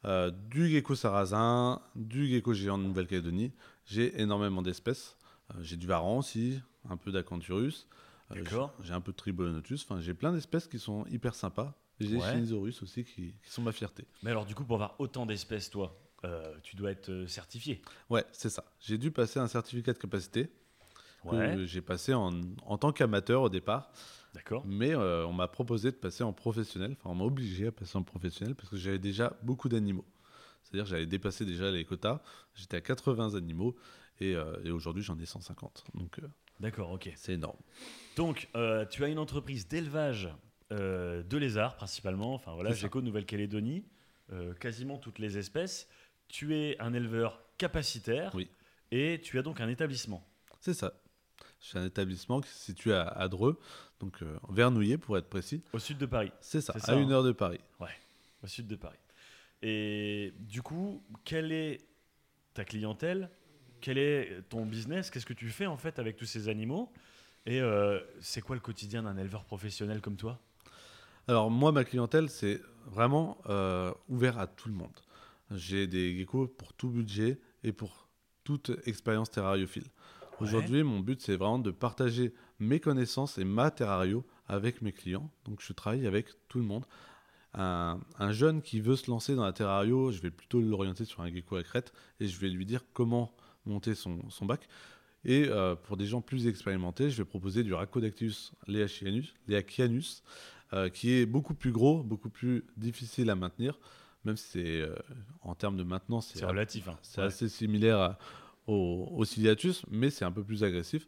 euh, du gecko sarrasin, du gecko géant de Nouvelle-Calédonie. J'ai énormément d'espèces. Euh, j'ai du varan aussi, un peu d'acanthurus. Euh, D'accord. j'ai un peu de tribolonotus. Enfin, j'ai plein d'espèces qui sont hyper sympas. J'ai Ouais. Chinisaurus aussi qui, qui sont ma fierté. Mais alors, du coup, pour avoir autant d'espèces, toi, euh, tu dois être certifié. Ouais, c'est ça. J'ai dû passer un certificat de capacité que Ouais, j'ai passé en, en tant qu'amateur au départ, d'accord. mais euh, on m'a proposé de passer en professionnel. Enfin, on m'a obligé à passer en professionnel parce que j'avais déjà beaucoup d'animaux. C'est-à-dire que j'avais dépassé déjà les quotas. J'étais à 80 animaux et, euh, et aujourd'hui j'en ai 150. Donc euh, D'accord, ok. c'est énorme. Donc, euh, tu as une entreprise d'élevage de lézards, principalement. Enfin, voilà. Géco Nouvelle-Calédonie, quasiment toutes les espèces. Tu es un éleveur capacitaire Oui. et tu as donc un établissement. C'est ça. C'est un établissement qui se situe à, à Dreux, donc euh, vers Nouillet pour être précis. Au sud de Paris. C'est ça, ça, à une hein. heure de Paris. Au sud de Paris. Et du coup, quelle est ta clientèle? Quel est ton business? Qu'est-ce que tu fais en fait avec tous ces animaux? Et euh, c'est quoi le quotidien d'un éleveur professionnel comme toi? Alors moi, ma clientèle, c'est vraiment euh, ouvert à tout le monde. J'ai des geckos pour tout budget et pour toute expérience terrariophile. Aujourd'hui, mon but, c'est vraiment de partager mes connaissances et ma terrario avec mes clients. Donc je travaille avec tout le monde. Un, un jeune qui veut se lancer dans la terrario, je vais plutôt l'orienter sur un gecko à crête et je vais lui dire comment monter son, son bac. Et euh, pour des gens plus expérimentés, je vais proposer du Rhacodactylus leachianus, leachianus euh, qui est beaucoup plus gros, beaucoup plus difficile à maintenir, même si c'est euh, en termes de maintenance, C'est relatif. Hein. c'est Ouais. assez similaire à- au, au Ciliatus, mais c'est un peu plus agressif.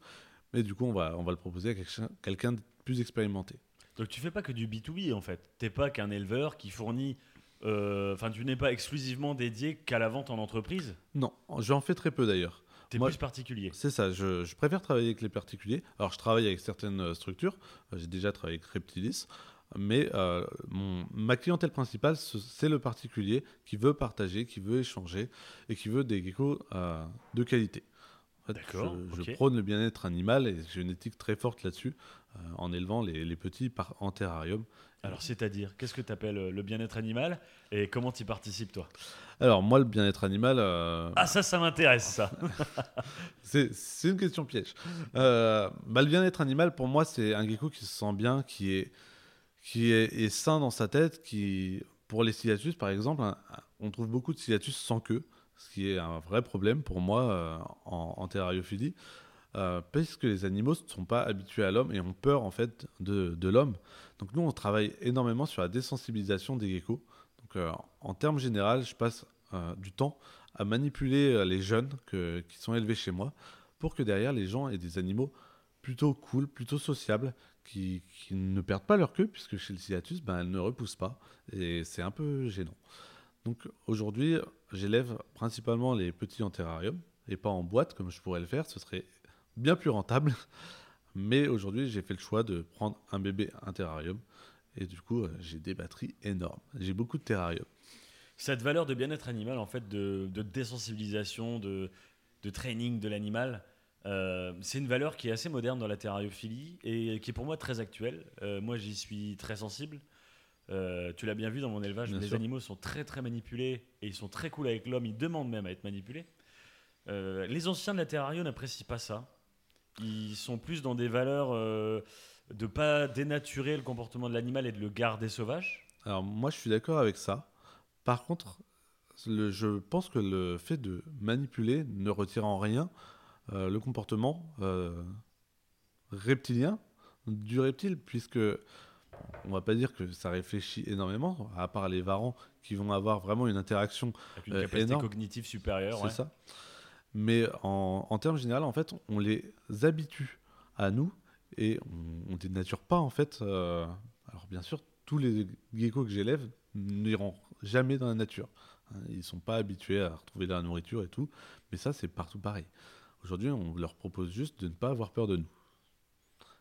Mais du coup, on va, on va le proposer à quelqu'un quelqu'un de plus expérimenté. Donc tu fais pas que du B2B en fait. T'es pas qu'un éleveur qui fournit. Euh, Enfin, tu n'es pas exclusivement dédié qu'à la vente en entreprise. Non, j'en fais très peu d'ailleurs. T'es plus particulier. C'est ça, je, je préfère travailler avec les particuliers. Alors, je travaille avec certaines euh, structures. Euh, J'ai déjà travaillé avec Reptilis. Mais euh, mon, ma clientèle principale, ce- c'est le particulier qui veut partager, qui veut échanger et qui veut des geckos euh, de qualité. En fait, D'accord, Je, prône le bien-être animal et j'ai une éthique très forte là-dessus euh, en élevant les, les petits par, en terrarium. Alors, c'est-à-dire, qu'est-ce que tu appelles le bien-être animal et comment tu participes toi? Alors, moi, le bien-être animal, euh, Ah, ça, ça m'intéresse ça. *laughs* C'est une question piège. Euh, bah, le bien-être animal, pour moi, c'est un gecko qui se sent bien, qui est, qui est, est sain dans sa tête, qui, pour les ciliatus, par exemple, un- on trouve beaucoup de ciliatus sans queue, ce qui est un vrai problème pour moi euh, en, en terrariophilie, euh, parce que les animaux ne sont pas habitués à l'homme et ont peur, en fait, de, de l'homme. Donc nous, on travaille énormément sur la désensibilisation des geckos. Donc euh, en termes généraux, je passe euh, du temps à manipuler les jeunes qui sont élevés chez moi pour que derrière les gens aient des animaux plutôt cool, plutôt sociables, qui, qui ne perdent pas leur queue, puisque chez le Ciliatus, ben, elle ne repousse pas, et c'est un peu gênant. Donc aujourd'hui, j'élève principalement les petits en terrarium, et pas en boîte comme je pourrais le faire, ce serait bien plus rentable. *laughs* Mais aujourd'hui, j'ai fait le choix de prendre un bébé, un terrarium, et du coup, euh, j'ai des batteries énormes. J'ai beaucoup de terrarium. Cette valeur de bien-être animal, en fait, de, de désensibilisation, de, de training de l'animal, Euh, c'est une valeur qui est assez moderne dans la terrariophilie et qui est pour moi très actuelle. Euh, moi, j'y suis très sensible. Euh, tu l'as bien vu dans mon élevage, Bien les sûr. animaux sont très très manipulés et ils sont très cool avec l'homme. Ils demandent même à être manipulés. Les anciens de la terrario n'apprécient pas ça. Ils sont plus dans des valeurs euh, de pas dénaturer le comportement de l'animal et de le garder sauvage. Alors moi, je suis d'accord avec ça. Par contre, le- je pense que le fait de manipuler ne retire en rien euh, le comportement euh, reptilien du reptile, puisque on va pas dire que ça réfléchit énormément, à part les varans qui vont avoir vraiment une interaction Avec une Euh, capacité cognitive supérieure. c'est ouais. ça. Mais en, en termes généraux, en fait, on les habitue à nous et on, on dénature pas, en fait. euh, alors, bien sûr, tous les geckos que j'élève n'iront jamais dans la nature. hein. Ils sont pas habitués à retrouver de la nourriture et tout. Mais ça, c'est partout pareil. Aujourd'hui, on leur propose juste de ne pas avoir peur de nous.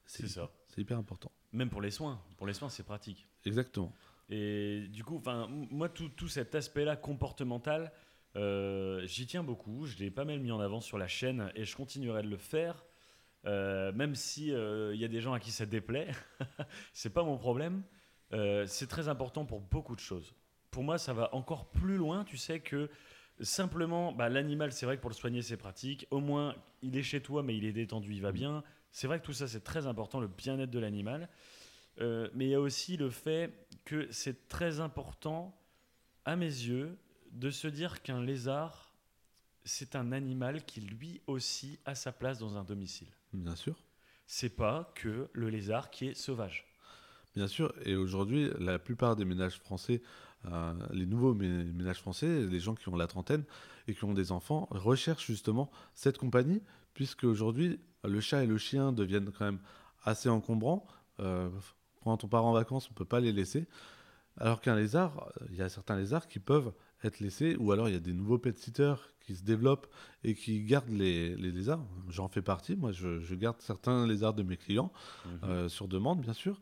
C'est ça. C'est hyper important. Même pour les soins. Pour les soins, c'est pratique. Exactement. Et du coup, moi, tout, tout cet aspect-là comportemental, j'y tiens beaucoup. Je l'ai pas mal mis en avant sur la chaîne et je continuerai de le faire. Euh, même si euh, il y a des gens à qui ça déplaît, *laughs* c'est pas mon problème. Euh, c'est très important pour beaucoup de choses. Pour moi, ça va encore plus loin. Tu sais que simplement, bah, l'animal, c'est vrai que pour le soigner, c'est pratique. Au moins, il est chez toi, mais il est détendu, il va bien. C'est vrai que tout ça, c'est très important, le bien-être de l'animal. Euh, mais il y a aussi le fait que c'est très important, à mes yeux, de se dire qu'un lézard, c'est un animal qui lui aussi a sa place dans un domicile. Bien sûr. C'est pas que le lézard qui est sauvage. Bien sûr, et aujourd'hui, la plupart des ménages français, euh, les nouveaux mé- ménages français, les gens qui ont la trentaine et qui ont des enfants, recherchent justement cette compagnie, puisque aujourd'hui, le chat et le chien deviennent quand même assez encombrants. Euh, quand on part en vacances, on peut pas les laisser. Alors qu'un lézard, euh, il y a certains lézards qui peuvent être laissés, ou alors il y a des nouveaux pet sitters qui se développent et qui gardent les, les lézards. J'en fais partie, moi je, je garde certains lézards de mes clients, euh, sur demande bien sûr.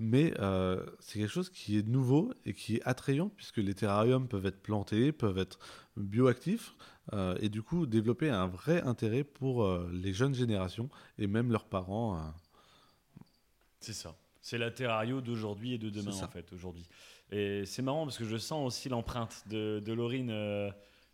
Mais euh, c'est quelque chose qui est nouveau et qui est attrayant puisque les terrariums peuvent être plantés, peuvent être bioactifs euh, et du coup développer un vrai intérêt pour les jeunes générations et même leurs parents. C'est ça. C'est la terrario d'aujourd'hui et de demain, en fait, aujourd'hui. Et c'est marrant parce que je sens aussi l'empreinte de, de Laurine euh,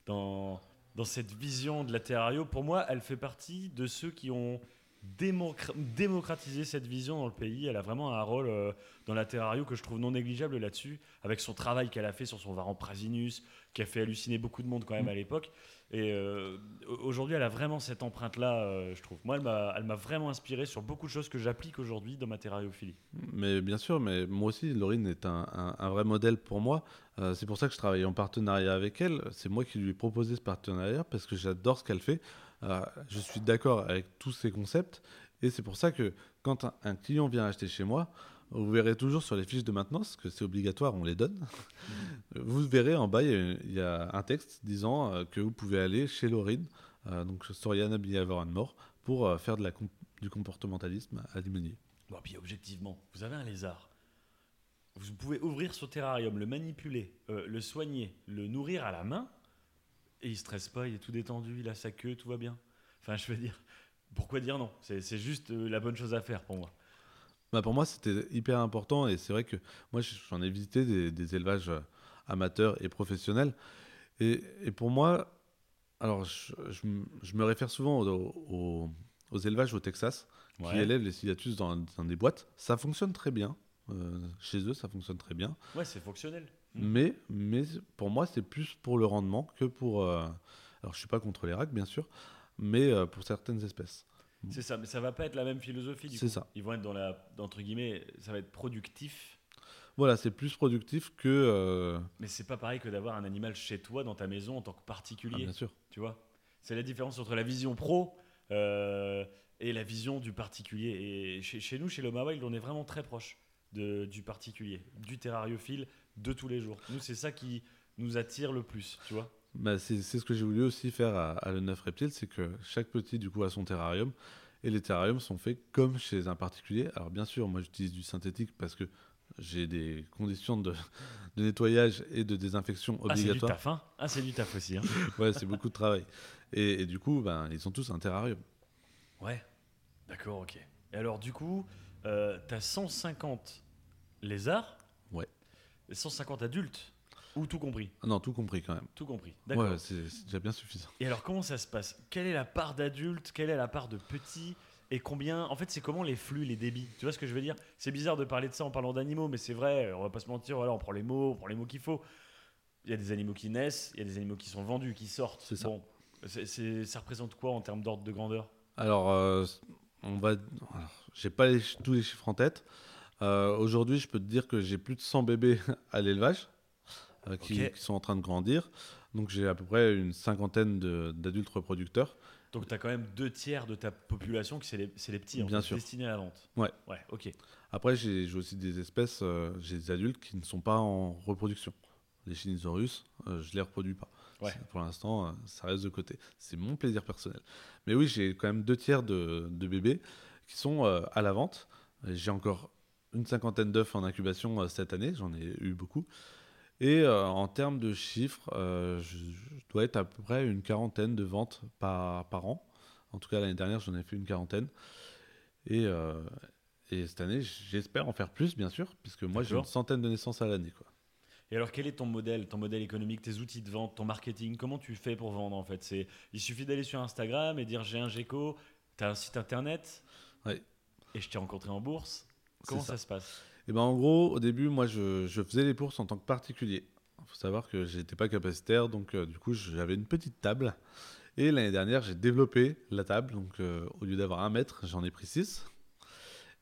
dans, dans cette vision de la terrario. Pour moi, elle fait partie de ceux qui ont démocra- démocratisé cette vision dans le pays. Elle a vraiment un rôle euh, dans la terrario que je trouve non négligeable là-dessus, avec son travail qu'elle a fait sur son varan Prasinus, qui a fait halluciner beaucoup de monde quand même à l'époque. Et euh, aujourd'hui, elle a vraiment cette empreinte-là, euh, je trouve. Moi, elle m'a vraiment inspiré sur beaucoup de choses que j'applique aujourd'hui dans ma terrariophilie. Mais bien sûr, mais moi aussi, Laurine est un, vrai modèle pour moi. Euh, c'est pour ça que je travaille en partenariat avec elle. C'est moi qui lui ai proposé ce partenariat parce que j'adore ce qu'elle fait. Je suis d'accord avec tous ses concepts. Et c'est pour ça que quand un client vient acheter chez moi, vous verrez toujours sur les fiches de maintenance, que c'est obligatoire, on les donne. *laughs* vous verrez en bas, il y a- il y, a un texte disant euh, que vous pouvez aller chez Laurine, euh, donc Soriana Behavior and More, pour euh, faire de la com- du comportementalisme alimentaire. Bon, puis objectivement, vous avez un lézard. Vous pouvez ouvrir son terrarium, le manipuler, euh, le soigner, le nourrir à la main, et il stresse pas, il est tout détendu, il a sa queue, tout va bien. Enfin, je veux dire, pourquoi dire non? C'est juste la bonne chose à faire pour moi. Bah pour moi, c'était hyper important et c'est vrai que moi, j'en ai visité des, des élevages euh, amateurs et professionnels. Et, et pour moi, alors je, je me réfère souvent aux, aux- aux élevages au Texas qui élèvent les Ciliatus dans, dans des boîtes. Ça fonctionne très bien. Euh, chez eux, ça fonctionne très bien. Ouais, c'est fonctionnel. Mais, mais pour moi, c'est plus pour le rendement que pour. euh, alors, je suis pas contre les racks, bien sûr, mais euh, pour certaines espèces. C'est ça, mais ça va pas être la même philosophie. du C'est ça. Ils vont être dans la, entre guillemets, ça va être productif, Voilà, c'est plus productif que. euh, mais c'est pas pareil que d'avoir un animal chez toi, dans ta maison, en tant que ah, particulier. bien sûr. Tu vois? C'est la différence entre la vision pro euh, et la vision du particulier. Et chez, chez nous, chez Loma Wild, on est vraiment très proche de, du particulier, du terrariophile de tous les jours. Nous, c'est ça qui nous attire le plus, tu vois? Bah, c'est ce que j'ai voulu aussi faire à, à le 9 reptile, c'est que chaque petit du coup a son terrarium et les terrariums sont faits comme chez un particulier. Alors bien sûr, moi j'utilise du synthétique parce que j'ai des conditions de, *laughs* de nettoyage et de désinfection Ah, c'est du obligatoires. taf, hein Ah, c'est du taf aussi. hein. *laughs* ouais, c'est beaucoup de travail. Et, et du coup, ben, ils ont tous un terrarium. Ouais. D'accord, ok. Et alors, du coup, euh, t'as 150 lézards Ouais. Et 150 adultes Ou tout compris? Non, tout compris quand même. Tout compris. D'accord. Ouais, c'est c'est déjà bien suffisant. Et alors, comment ça se passe? Quelle est la part d'adultes? Quelle est la part de petits? Et combien? En fait, c'est comment les flux, les débits? Tu vois ce que je veux dire? C'est bizarre de parler de ça en parlant d'animaux, mais c'est vrai, on va pas se mentir, voilà, on prend les mots, on prend les mots qu'il faut. Il y a des animaux qui naissent, il y a des animaux qui sont vendus, qui sortent. C'est ça. Bon, c'est- c'est- ça représente quoi en termes d'ordre de grandeur? Alors, euh, on va. alors, J'ai pas les tous les chiffres en tête. Euh, Aujourd'hui, je peux te dire que j'ai plus de 100 bébés *laughs* à l'élevage euh, qui, sont en train de grandir. Donc, j'ai à peu près une cinquantaine d'adultes reproducteurs. Donc, tu as quand même deux tiers de ta population qui c'est les, petits, en Bien sûr. destinés à la vente. Ouais. Ouais, ok. Après, j'ai aussi des espèces, euh, j'ai des adultes qui ne sont pas en reproduction. Les Chinisaurus, euh, je les reproduis pas. Ouais. Pour l'instant, euh, ça reste de côté. C'est mon plaisir personnel. Mais oui, j'ai quand même deux tiers de, de bébés qui sont à la vente. J'ai encore une cinquantaine d'œufs en incubation cette année, j'en ai eu beaucoup. Et euh, en termes de chiffres, euh, je, je dois être à peu près une quarantaine de ventes par, par an. En tout cas, l'année dernière, j'en ai fait une quarantaine. Et, euh, et cette année, j'espère en faire plus, bien sûr, puisque moi, j'ai une centaine de naissances à l'année. quoi. Et alors, quel est ton modèle, ton modèle économique, tes outils de vente, ton marketing? Comment tu fais pour vendre en fait? C'est, il suffit d'aller sur Instagram et dire j'ai un GECO, t'as un site internet, Ouais. et je t'ai rencontré en bourse. Comment ça. se passe? Et ben en gros, au début, moi, je, faisais les bourses en tant que particulier. Il faut savoir que j'étais pas capacitaire, donc euh, du coup, j'avais une petite table. Et l'année dernière, j'ai développé la table. Donc, euh, au lieu d'avoir un mètre, j'en ai pris six.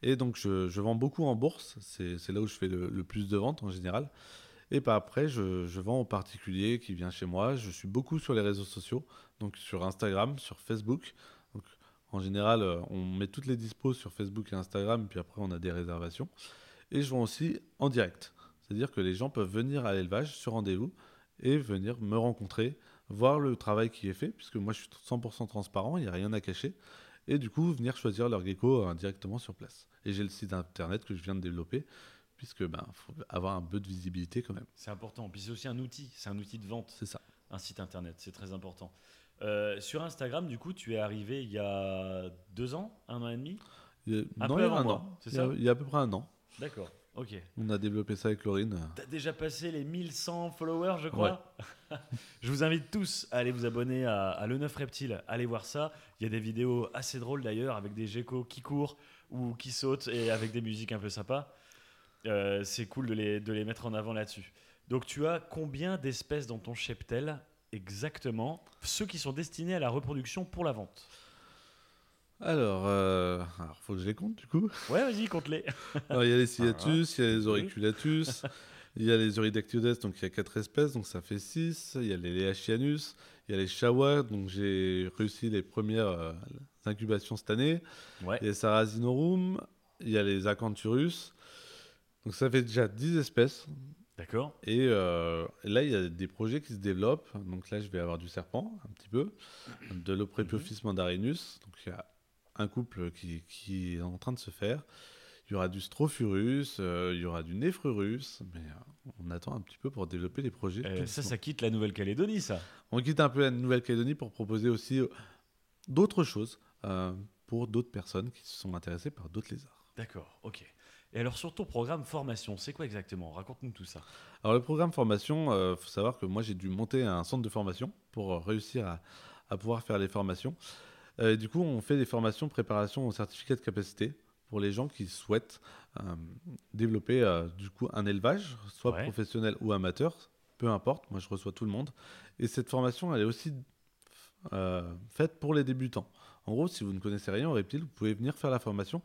Et donc, je, vends beaucoup en bourse. C'est là où je fais le, plus de ventes en général. Et pas après, je, vends aux particuliers qui vient chez moi. Je suis beaucoup sur les réseaux sociaux, donc sur Instagram, sur Facebook. En général, euh, on met toutes les dispos sur Facebook et Instagram, puis après, on a des réservations. Et je vends aussi en direct. C'est-à-dire que les gens peuvent venir à l'élevage sur rendez-vous et venir me rencontrer, voir le travail qui est fait, puisque moi je suis 100% transparent, il n'y a rien à cacher. Et du coup, venir choisir leur gecko euh, directement sur place. Et j'ai le site internet que je viens de développer, puisque ben faut avoir un peu de visibilité quand même. C'est important. Puis c'est aussi un outil, c'est un outil de vente, C'est ça. un site internet, c'est très important. Euh, sur Instagram, du coup, tu es arrivé il y a deux ans, un an et demi? Non, il y a un moi, an. c'est Il y a- il y a à peu près un an. D'accord, ok. On a développé ça avec Laurine. T'as déjà passé les 1100 followers, je crois. *laughs* je vous invite tous à aller vous abonner à, à Le Neuf Reptile. Allez voir ça. Il y a des vidéos assez drôles d'ailleurs, avec des geckos qui courent ou qui sautent et avec des musiques un peu sympas. Euh, c'est cool de les, de les mettre en avant là-dessus. Donc, tu as combien d'espèces dans ton cheptel exactement Ceux qui sont destinés à la reproduction pour la vente? Alors, euh, alors, faut que je les compte du coup. Ouais, vas-y, compte-les. Alors, il y a les ciliatus, il y a les auriculatus, il y a les Euridactylodes, donc il y a quatre espèces, donc ça fait 6. Il y a les Leachianus, il y a les Chawa, donc j'ai réussi les premières euh, incubations cette année. Ouais. Il y a les Sarasinorum, il y a les Acanthurus. Donc ça fait déjà 10 espèces. D'accord. Et, euh, et là, il y a des projets qui se développent. Donc là, je vais avoir du serpent, un petit peu, de l'Oprepophis mandarinus. Donc il y a un couple qui, qui est en train de se faire. Il y aura du Strophurus, euh, il y aura du Nephrurus, mais euh, on attend un petit peu pour développer les projets. Euh, tout ça, ça quitte la Nouvelle-Calédonie, ça. On quitte un peu la Nouvelle-Calédonie pour proposer aussi euh, d'autres choses pour d'autres personnes qui se sont intéressées par d'autres lézards. D'accord, ok. Et alors sur ton programme formation, c'est quoi exactement? Raconte-nous tout ça. Alors le programme formation, il faut savoir que moi j'ai dû monter un centre de formation pour réussir à, à pouvoir faire les formations. Euh, du coup, on fait des formations préparation au certificat de capacité pour les gens qui souhaitent euh, développer euh, du coup un élevage, soit Ouais. professionnel ou amateur, peu importe. Moi, je reçois tout le monde. Et cette formation, elle est aussi faite pour les débutants. En gros, si vous ne connaissez rien au reptile, vous pouvez venir faire la formation.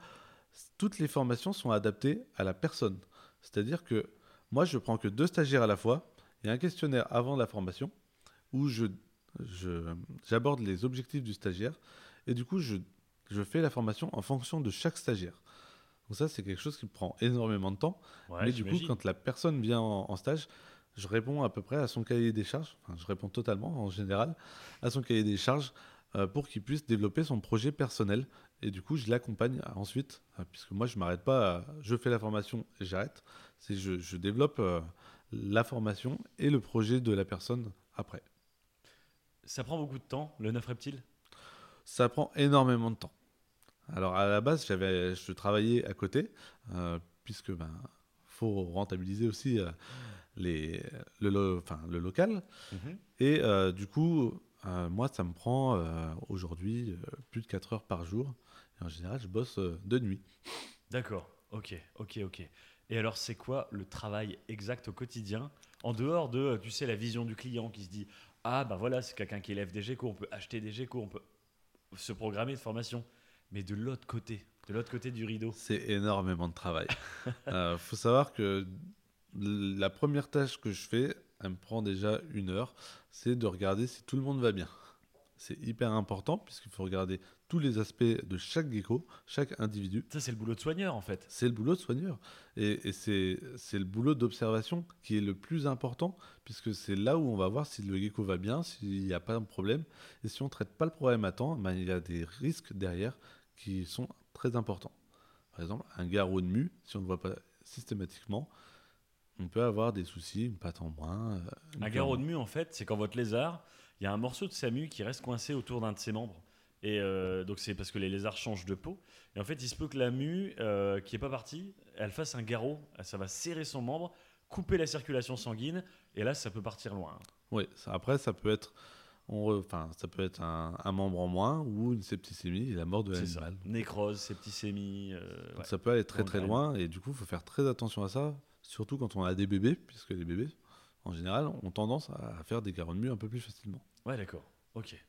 Toutes les formations sont adaptées à la personne. C'est-à-dire que moi, je prends que deux stagiaires à la fois. Il y a un questionnaire avant la formation où je je- j'aborde les objectifs du stagiaire et du coup je, je fais la formation en fonction de chaque stagiaire. Donc ça c'est quelque chose qui prend énormément de temps, Ouais, mais du coup quand la personne vient en, en stage, je réponds à peu près à son cahier des charges, enfin je réponds totalement en général à son cahier des charges euh, pour qu'il puisse développer son projet personnel et du coup je l'accompagne ensuite euh, puisque moi je m'arrête pas, à, je fais la formation et j'arrête, c'est je, je développe euh, la formation et le projet de la personne après. Ça prend beaucoup de temps, le 9 reptile? Ça prend énormément de temps. Alors à la base, j'avais, je travaillais à côté, euh, puisque ben faut rentabiliser aussi euh, les, le, lo- enfin, le local. Mhm. Et euh, du coup, euh, moi, ça me prend aujourd'hui plus de 4 heures par jour. Et en général, je bosse de nuit. D'accord, ok, ok, ok. Et alors, c'est quoi le travail exact au quotidien? En dehors de, tu sais, la vision du client qui se dit Ah, ben voilà, c'est quelqu'un qui élève des GECO, on peut acheter des GECO, on peut se programmer de formation. Mais de l'autre côté, de l'autre côté du rideau. C'est énormément de travail. *laughs* Euh, faut savoir que la première tâche que je fais, elle me prend déjà une heure, c'est de regarder si tout le monde va bien. C'est hyper important puisqu'il faut regarder tous les aspects de chaque gecko, chaque individu. Ça, c'est le boulot de soigneur, en fait. C'est le boulot de soigneur. Et, et c'est c'est le boulot d'observation qui est le plus important, puisque c'est là où on va voir si le gecko va bien, s'il n'y a pas de problème. Et si on ne traite pas le problème à temps, ben, il y a des risques derrière qui sont très importants. Par exemple, un garrot de mue, si on ne le voit pas systématiquement, on peut avoir des soucis, une patte en moins. euh, Un garrot de mue, en fait, c'est quand votre lézard, il y a un morceau de sa mue qui reste coincé autour d'un de ses membres. Et euh, donc, c'est parce que les lézards changent de peau. Et en fait, il se peut que la mue, euh, qui est pas partie, elle fasse un garrot. Ça va serrer son membre, couper la circulation sanguine. Et là, ça peut partir loin. Oui, ça- après, ça peut être, on enfin, ça peut être un, un membre en moins ou une septicémie et la mort de l'animal. Nécrose, septicémie. euh, ouais. ça peut aller très très loin et du coup il faut faire très attention à ça, surtout quand on a des bébés, puisque les bébés en général ont tendance à faire des garrots de mue un peu plus facilement. Ouais, d'accord. Ok.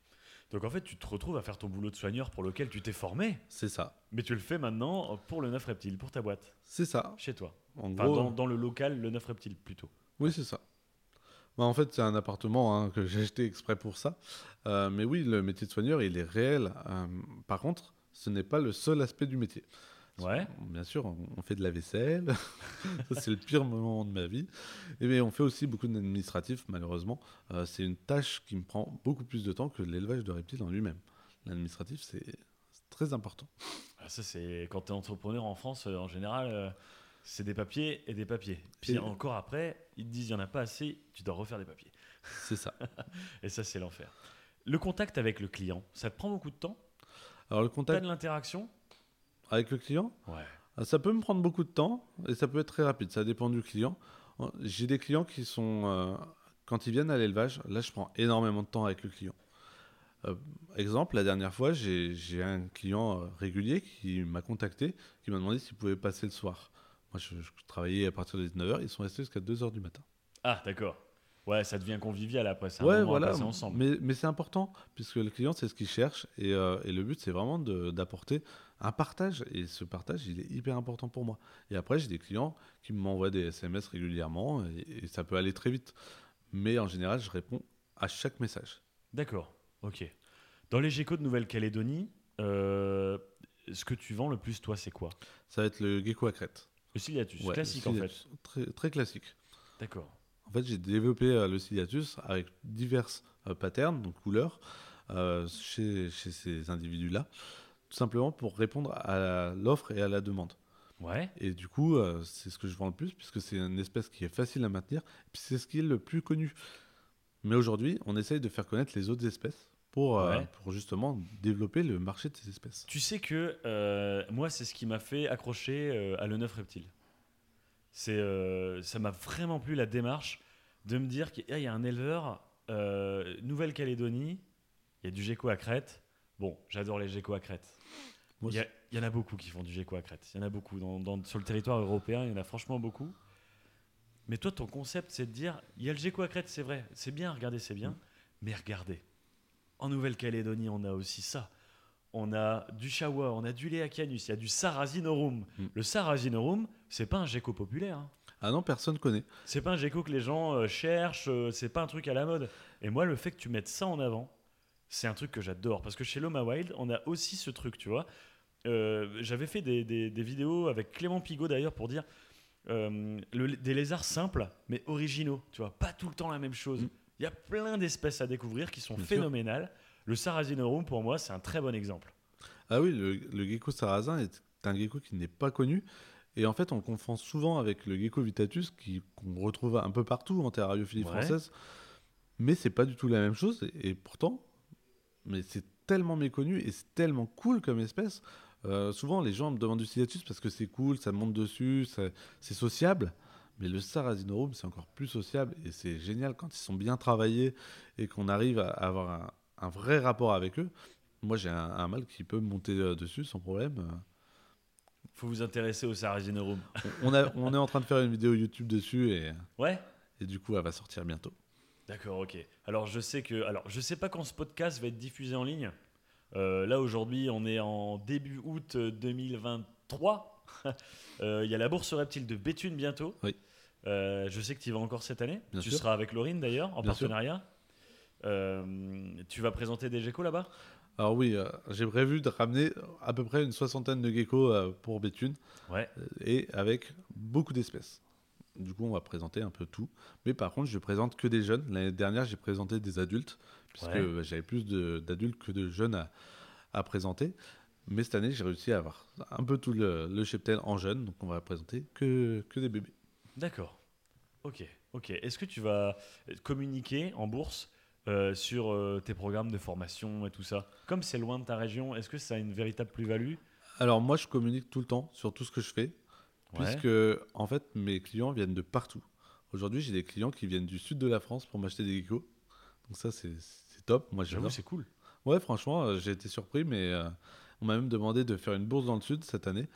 Donc, en fait, tu te retrouves à faire ton boulot de soigneur pour lequel tu t'es formé. C'est ça, Mais tu le fais maintenant pour le 9 reptile, pour ta boîte, c'est ça. chez toi. En Enfin, gros, dans, dans le local, le 9 reptile plutôt. oui c'est ça. Bah, en fait c'est un appartement hein, que j'ai acheté exprès pour ça. Euh, mais oui, le métier de soigneur il est réel. Euh, par contre, ce n'est pas le seul aspect du métier. Ouais. Bien sûr, on fait de la vaisselle. *laughs* Ça, c'est le pire moment de ma vie. Et bien, on fait aussi beaucoup d'administratif, malheureusement. Euh, c'est une tâche qui me prend beaucoup plus de temps que l'élevage de reptiles en lui-même. L'administratif, c'est très important. Ah, Ça, c'est quand tu es entrepreneur en France, euh, en général, euh, c'est des papiers et des papiers. Puis Et- encore après, ils te disent il n'y en a pas assez, tu dois refaire des papiers. C'est ça. *laughs* Et ça, c'est l'enfer. Le contact avec le client, ça te prend beaucoup de temps? Alors, le T'as contact de l'interaction? Avec le client, Ouais. euh, ça peut me prendre beaucoup de temps et ça peut être très rapide. Ça dépend du client. J'ai des clients qui sont. euh, quand ils viennent à l'élevage, là, je prends énormément de temps avec le client. Euh, exemple, la dernière fois, j'ai j'ai un client euh, régulier qui m'a contacté, qui m'a demandé s'il pouvait passer le soir. Moi, je, je travaillais à partir de 19h, ils sont restés jusqu'à 2h du matin. Ah, d'accord. Ouais, ça devient convivial après, c'est Ouais, à voilà. passer ensemble. Mais, mais c'est important, puisque le client, c'est ce qu'il cherche. Et, euh, et le but, c'est vraiment d'apporter un partage. Et ce partage, il est hyper important pour moi. Et après, j'ai des clients qui m'envoient des SMS régulièrement, et, et ça peut aller très vite. Mais en général, je réponds à chaque message. D'accord, ok. Dans les GECO de Nouvelle-Calédonie, euh, ce que tu vends le plus, toi, c'est quoi? Ça va être le gecko à crête. Le ciliatus, Ouais, classique le en fait. très classique. D'accord. En fait, j'ai développé euh, le ciliatus avec diverses euh, patterns, donc couleurs, euh, chez, chez ces individus-là, tout simplement pour répondre à l'offre et à la demande. Ouais. Et du coup, euh, c'est ce que je vends le plus, puisque c'est une espèce qui est facile à maintenir, et puis c'est ce qui est le plus connu. Mais aujourd'hui, on essaye de faire connaître les autres espèces pour, euh, Ouais. pour justement développer le marché de ces espèces. Tu sais que euh, moi, c'est ce qui m'a fait accrocher à le 9 reptile. C'est, euh, ça m'a vraiment plu la démarche de me dire qu'il y a- un éleveur, euh, Nouvelle-Calédonie, il y a du gecko à crête. Bon, j'adore les geckos à crête. Moi Il y, a- il y en a beaucoup qui font du gecko à crête. Il y en a beaucoup. Dans, dans- sur le territoire européen, il y en a franchement beaucoup. Mais toi, ton concept, c'est de dire il y a le gecko à crête, c'est vrai, c'est bien, regardez, c'est bien. Mais regardez, en Nouvelle-Calédonie, on a aussi ça. On a du chawa, on a du Leacanus, il y a du Sarrazinorum. Mm. Le Sarrazinorum, c'est pas un gecko populaire. hein. Ah non, personne connaît. C'est pas un gecko que les gens euh, cherchent, euh, c'est pas un truc à la mode. Et moi, le fait que tu mettes ça en avant, c'est un truc que j'adore. Parce que chez Loma Wild, on a aussi ce truc, tu vois. Euh, J'avais fait des, des- des vidéos avec Clément Pigot d'ailleurs pour dire euh, le- des lézards simples, mais originaux, tu vois. Pas tout le temps la même chose. Mm. Il y a plein d'espèces à découvrir qui sont Bien sûr. Le Sarrazinorum, pour moi, c'est un très bon exemple. Ah oui, le, le gecko sarrasin est un gecko qui n'est pas connu. Et en fait, on le confond souvent avec le gecko vitatus, qu'on retrouve un peu partout en terrariophilie Ouais. française. Mais c'est pas du tout la même chose. Et, et pourtant, mais c'est tellement méconnu et c'est tellement cool comme espèce. Euh, souvent, les gens me demandent du Silatus parce que c'est cool, ça monte dessus, c'est sociable. Mais le Sarasinorum, c'est encore plus sociable et c'est génial quand ils sont bien travaillés et qu'on arrive à avoir un, un vrai rapport avec eux. Moi, j'ai un, un mâle qui peut monter euh, dessus sans problème. Euh, Faut vous intéresser au Sarasinorum. On, a- on est en train de faire une vidéo YouTube dessus et, Ouais et du coup, elle va sortir bientôt. D'accord, ok. Alors je sais que, alors je sais pas quand ce podcast va être diffusé en ligne. Euh, là aujourd'hui, on est en début août euh, 2023. *laughs* Euh, Il y a la bourse reptile de Béthune bientôt. Oui. Euh, je sais que tu y vas encore cette année. Bien tu sûr. seras avec Laurine d'ailleurs en Bien partenariat. Euh, tu vas présenter des geckos là-bas? Alors oui, euh, j'ai prévu de ramener à peu près une soixantaine de geckos euh, pour Béthune Ouais. euh, et avec beaucoup d'espèces. Du coup, on va présenter un peu tout. Mais par contre, je présente que des jeunes. L'année dernière, j'ai présenté des adultes, puisque Ouais. euh, j'avais plus d'adultes que de jeunes à, à présenter. Mais cette année, j'ai réussi à avoir un peu tout le, le cheptel en jeunes, donc on va présenter que, que des bébés. D'accord. Ok. Ok. Est-ce que tu vas communiquer en bourse? Euh, sur euh, tes programmes de formation et tout ça Comme c'est loin de ta région, est-ce que ça a une véritable plus-value? Alors moi, je communique tout le temps sur tout ce que je fais, Ouais. puisque en fait, mes clients viennent de partout. Aujourd'hui, j'ai des clients qui viennent du sud de la France pour m'acheter des geckos. Donc ça, c'est top. Moi, J'avoue, j'adore. c'est cool. Ouais, franchement, euh, j'ai été surpris, mais euh, on m'a même demandé de faire une bourse dans le sud cette année.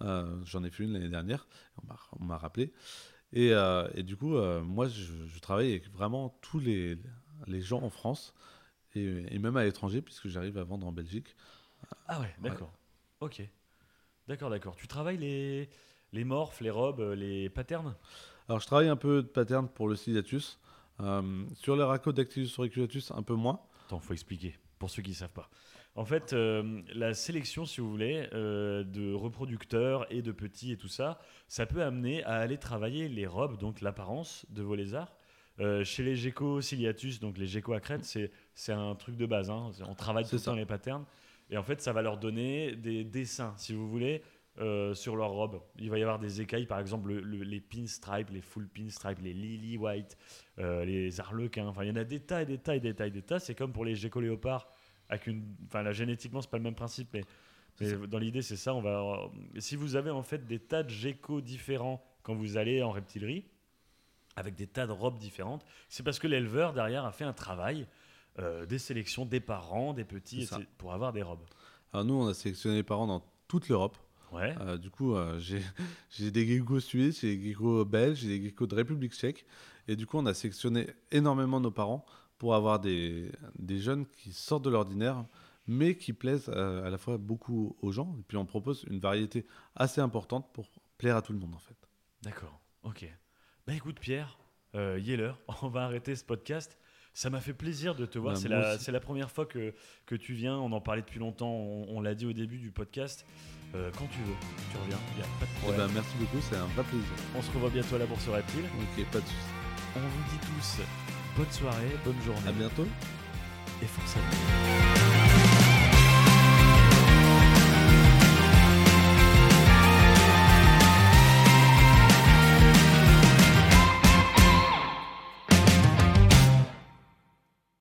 J'en ai fait une l'année dernière. On m'a- rappelé. Et, et du coup, moi, je, je travaille avec vraiment tous les, les gens en France et, et même à l'étranger, puisque j'arrive à vendre en Belgique. Ah ouais, d'accord. Ok. D'accord, d'accord. Tu travailles les, les morphes, les robes, euh, les patterns? Alors, je travaille un peu de pattern pour le Silatus. Euh, sur les racos d'Activus auriculatus, un peu moins. Attends, faut expliquer pour ceux qui ne savent pas. En fait, euh, la sélection, si vous voulez, euh, de reproducteurs et de petits et tout ça, ça peut amener à aller travailler les robes, donc l'apparence de vos lézards. Euh, chez les geckos ciliatus, donc les geckos à crête, c'est un truc de base. hein. On travaille tout le ça. temps les patterns. Et en fait, ça va leur donner des dessins, si vous voulez, euh, sur leur robe. Il va y avoir des écailles, par exemple, le- le- les pinstripes, les full pinstripes, les lily white, euh, les arlequins. Enfin, il y en a des tas et des tas et des tas et des tas. C'est comme pour les geckos léopards. Avec une, enfin, là, génétiquement, c'est pas le même principe, mais dans l'idée, c'est ça. On va, si vous avez en fait des tas de geckos différents quand vous allez en reptilerie, avec des tas de robes différentes, c'est parce que l'éleveur derrière a fait un travail, euh, des sélections des parents, des petits, pour avoir des robes. Alors, nous, on a sélectionné les parents dans toute l'Europe. Ouais. Euh, du coup, euh, *laughs* j'ai des geckos suisses, j'ai des geckos belges, j'ai des geckos de République tchèque. Et du coup, on a sélectionné énormément nos parents pour avoir des, des jeunes qui sortent de l'ordinaire, mais qui plaisent à la fois beaucoup aux gens. Et puis, on propose une variété assez importante pour plaire à tout le monde, en fait. D'accord, ok. Bah écoute Pierre, euh, il est l'heure, on va arrêter ce podcast. Ça m'a fait plaisir de te voir, Bah, c'est la, première fois que, que tu viens, on en parlait depuis longtemps, on, on l'a dit au début du podcast. Euh, quand tu veux, tu reviens, il n'y a pas de Eh problème. ben, merci beaucoup, c'est un vrai plaisir. On se revoit bientôt à la Bourse Reptile. Ok, pas de soucis. On vous dit tous bonne soirée, bonne journée À bientôt. et force à vous.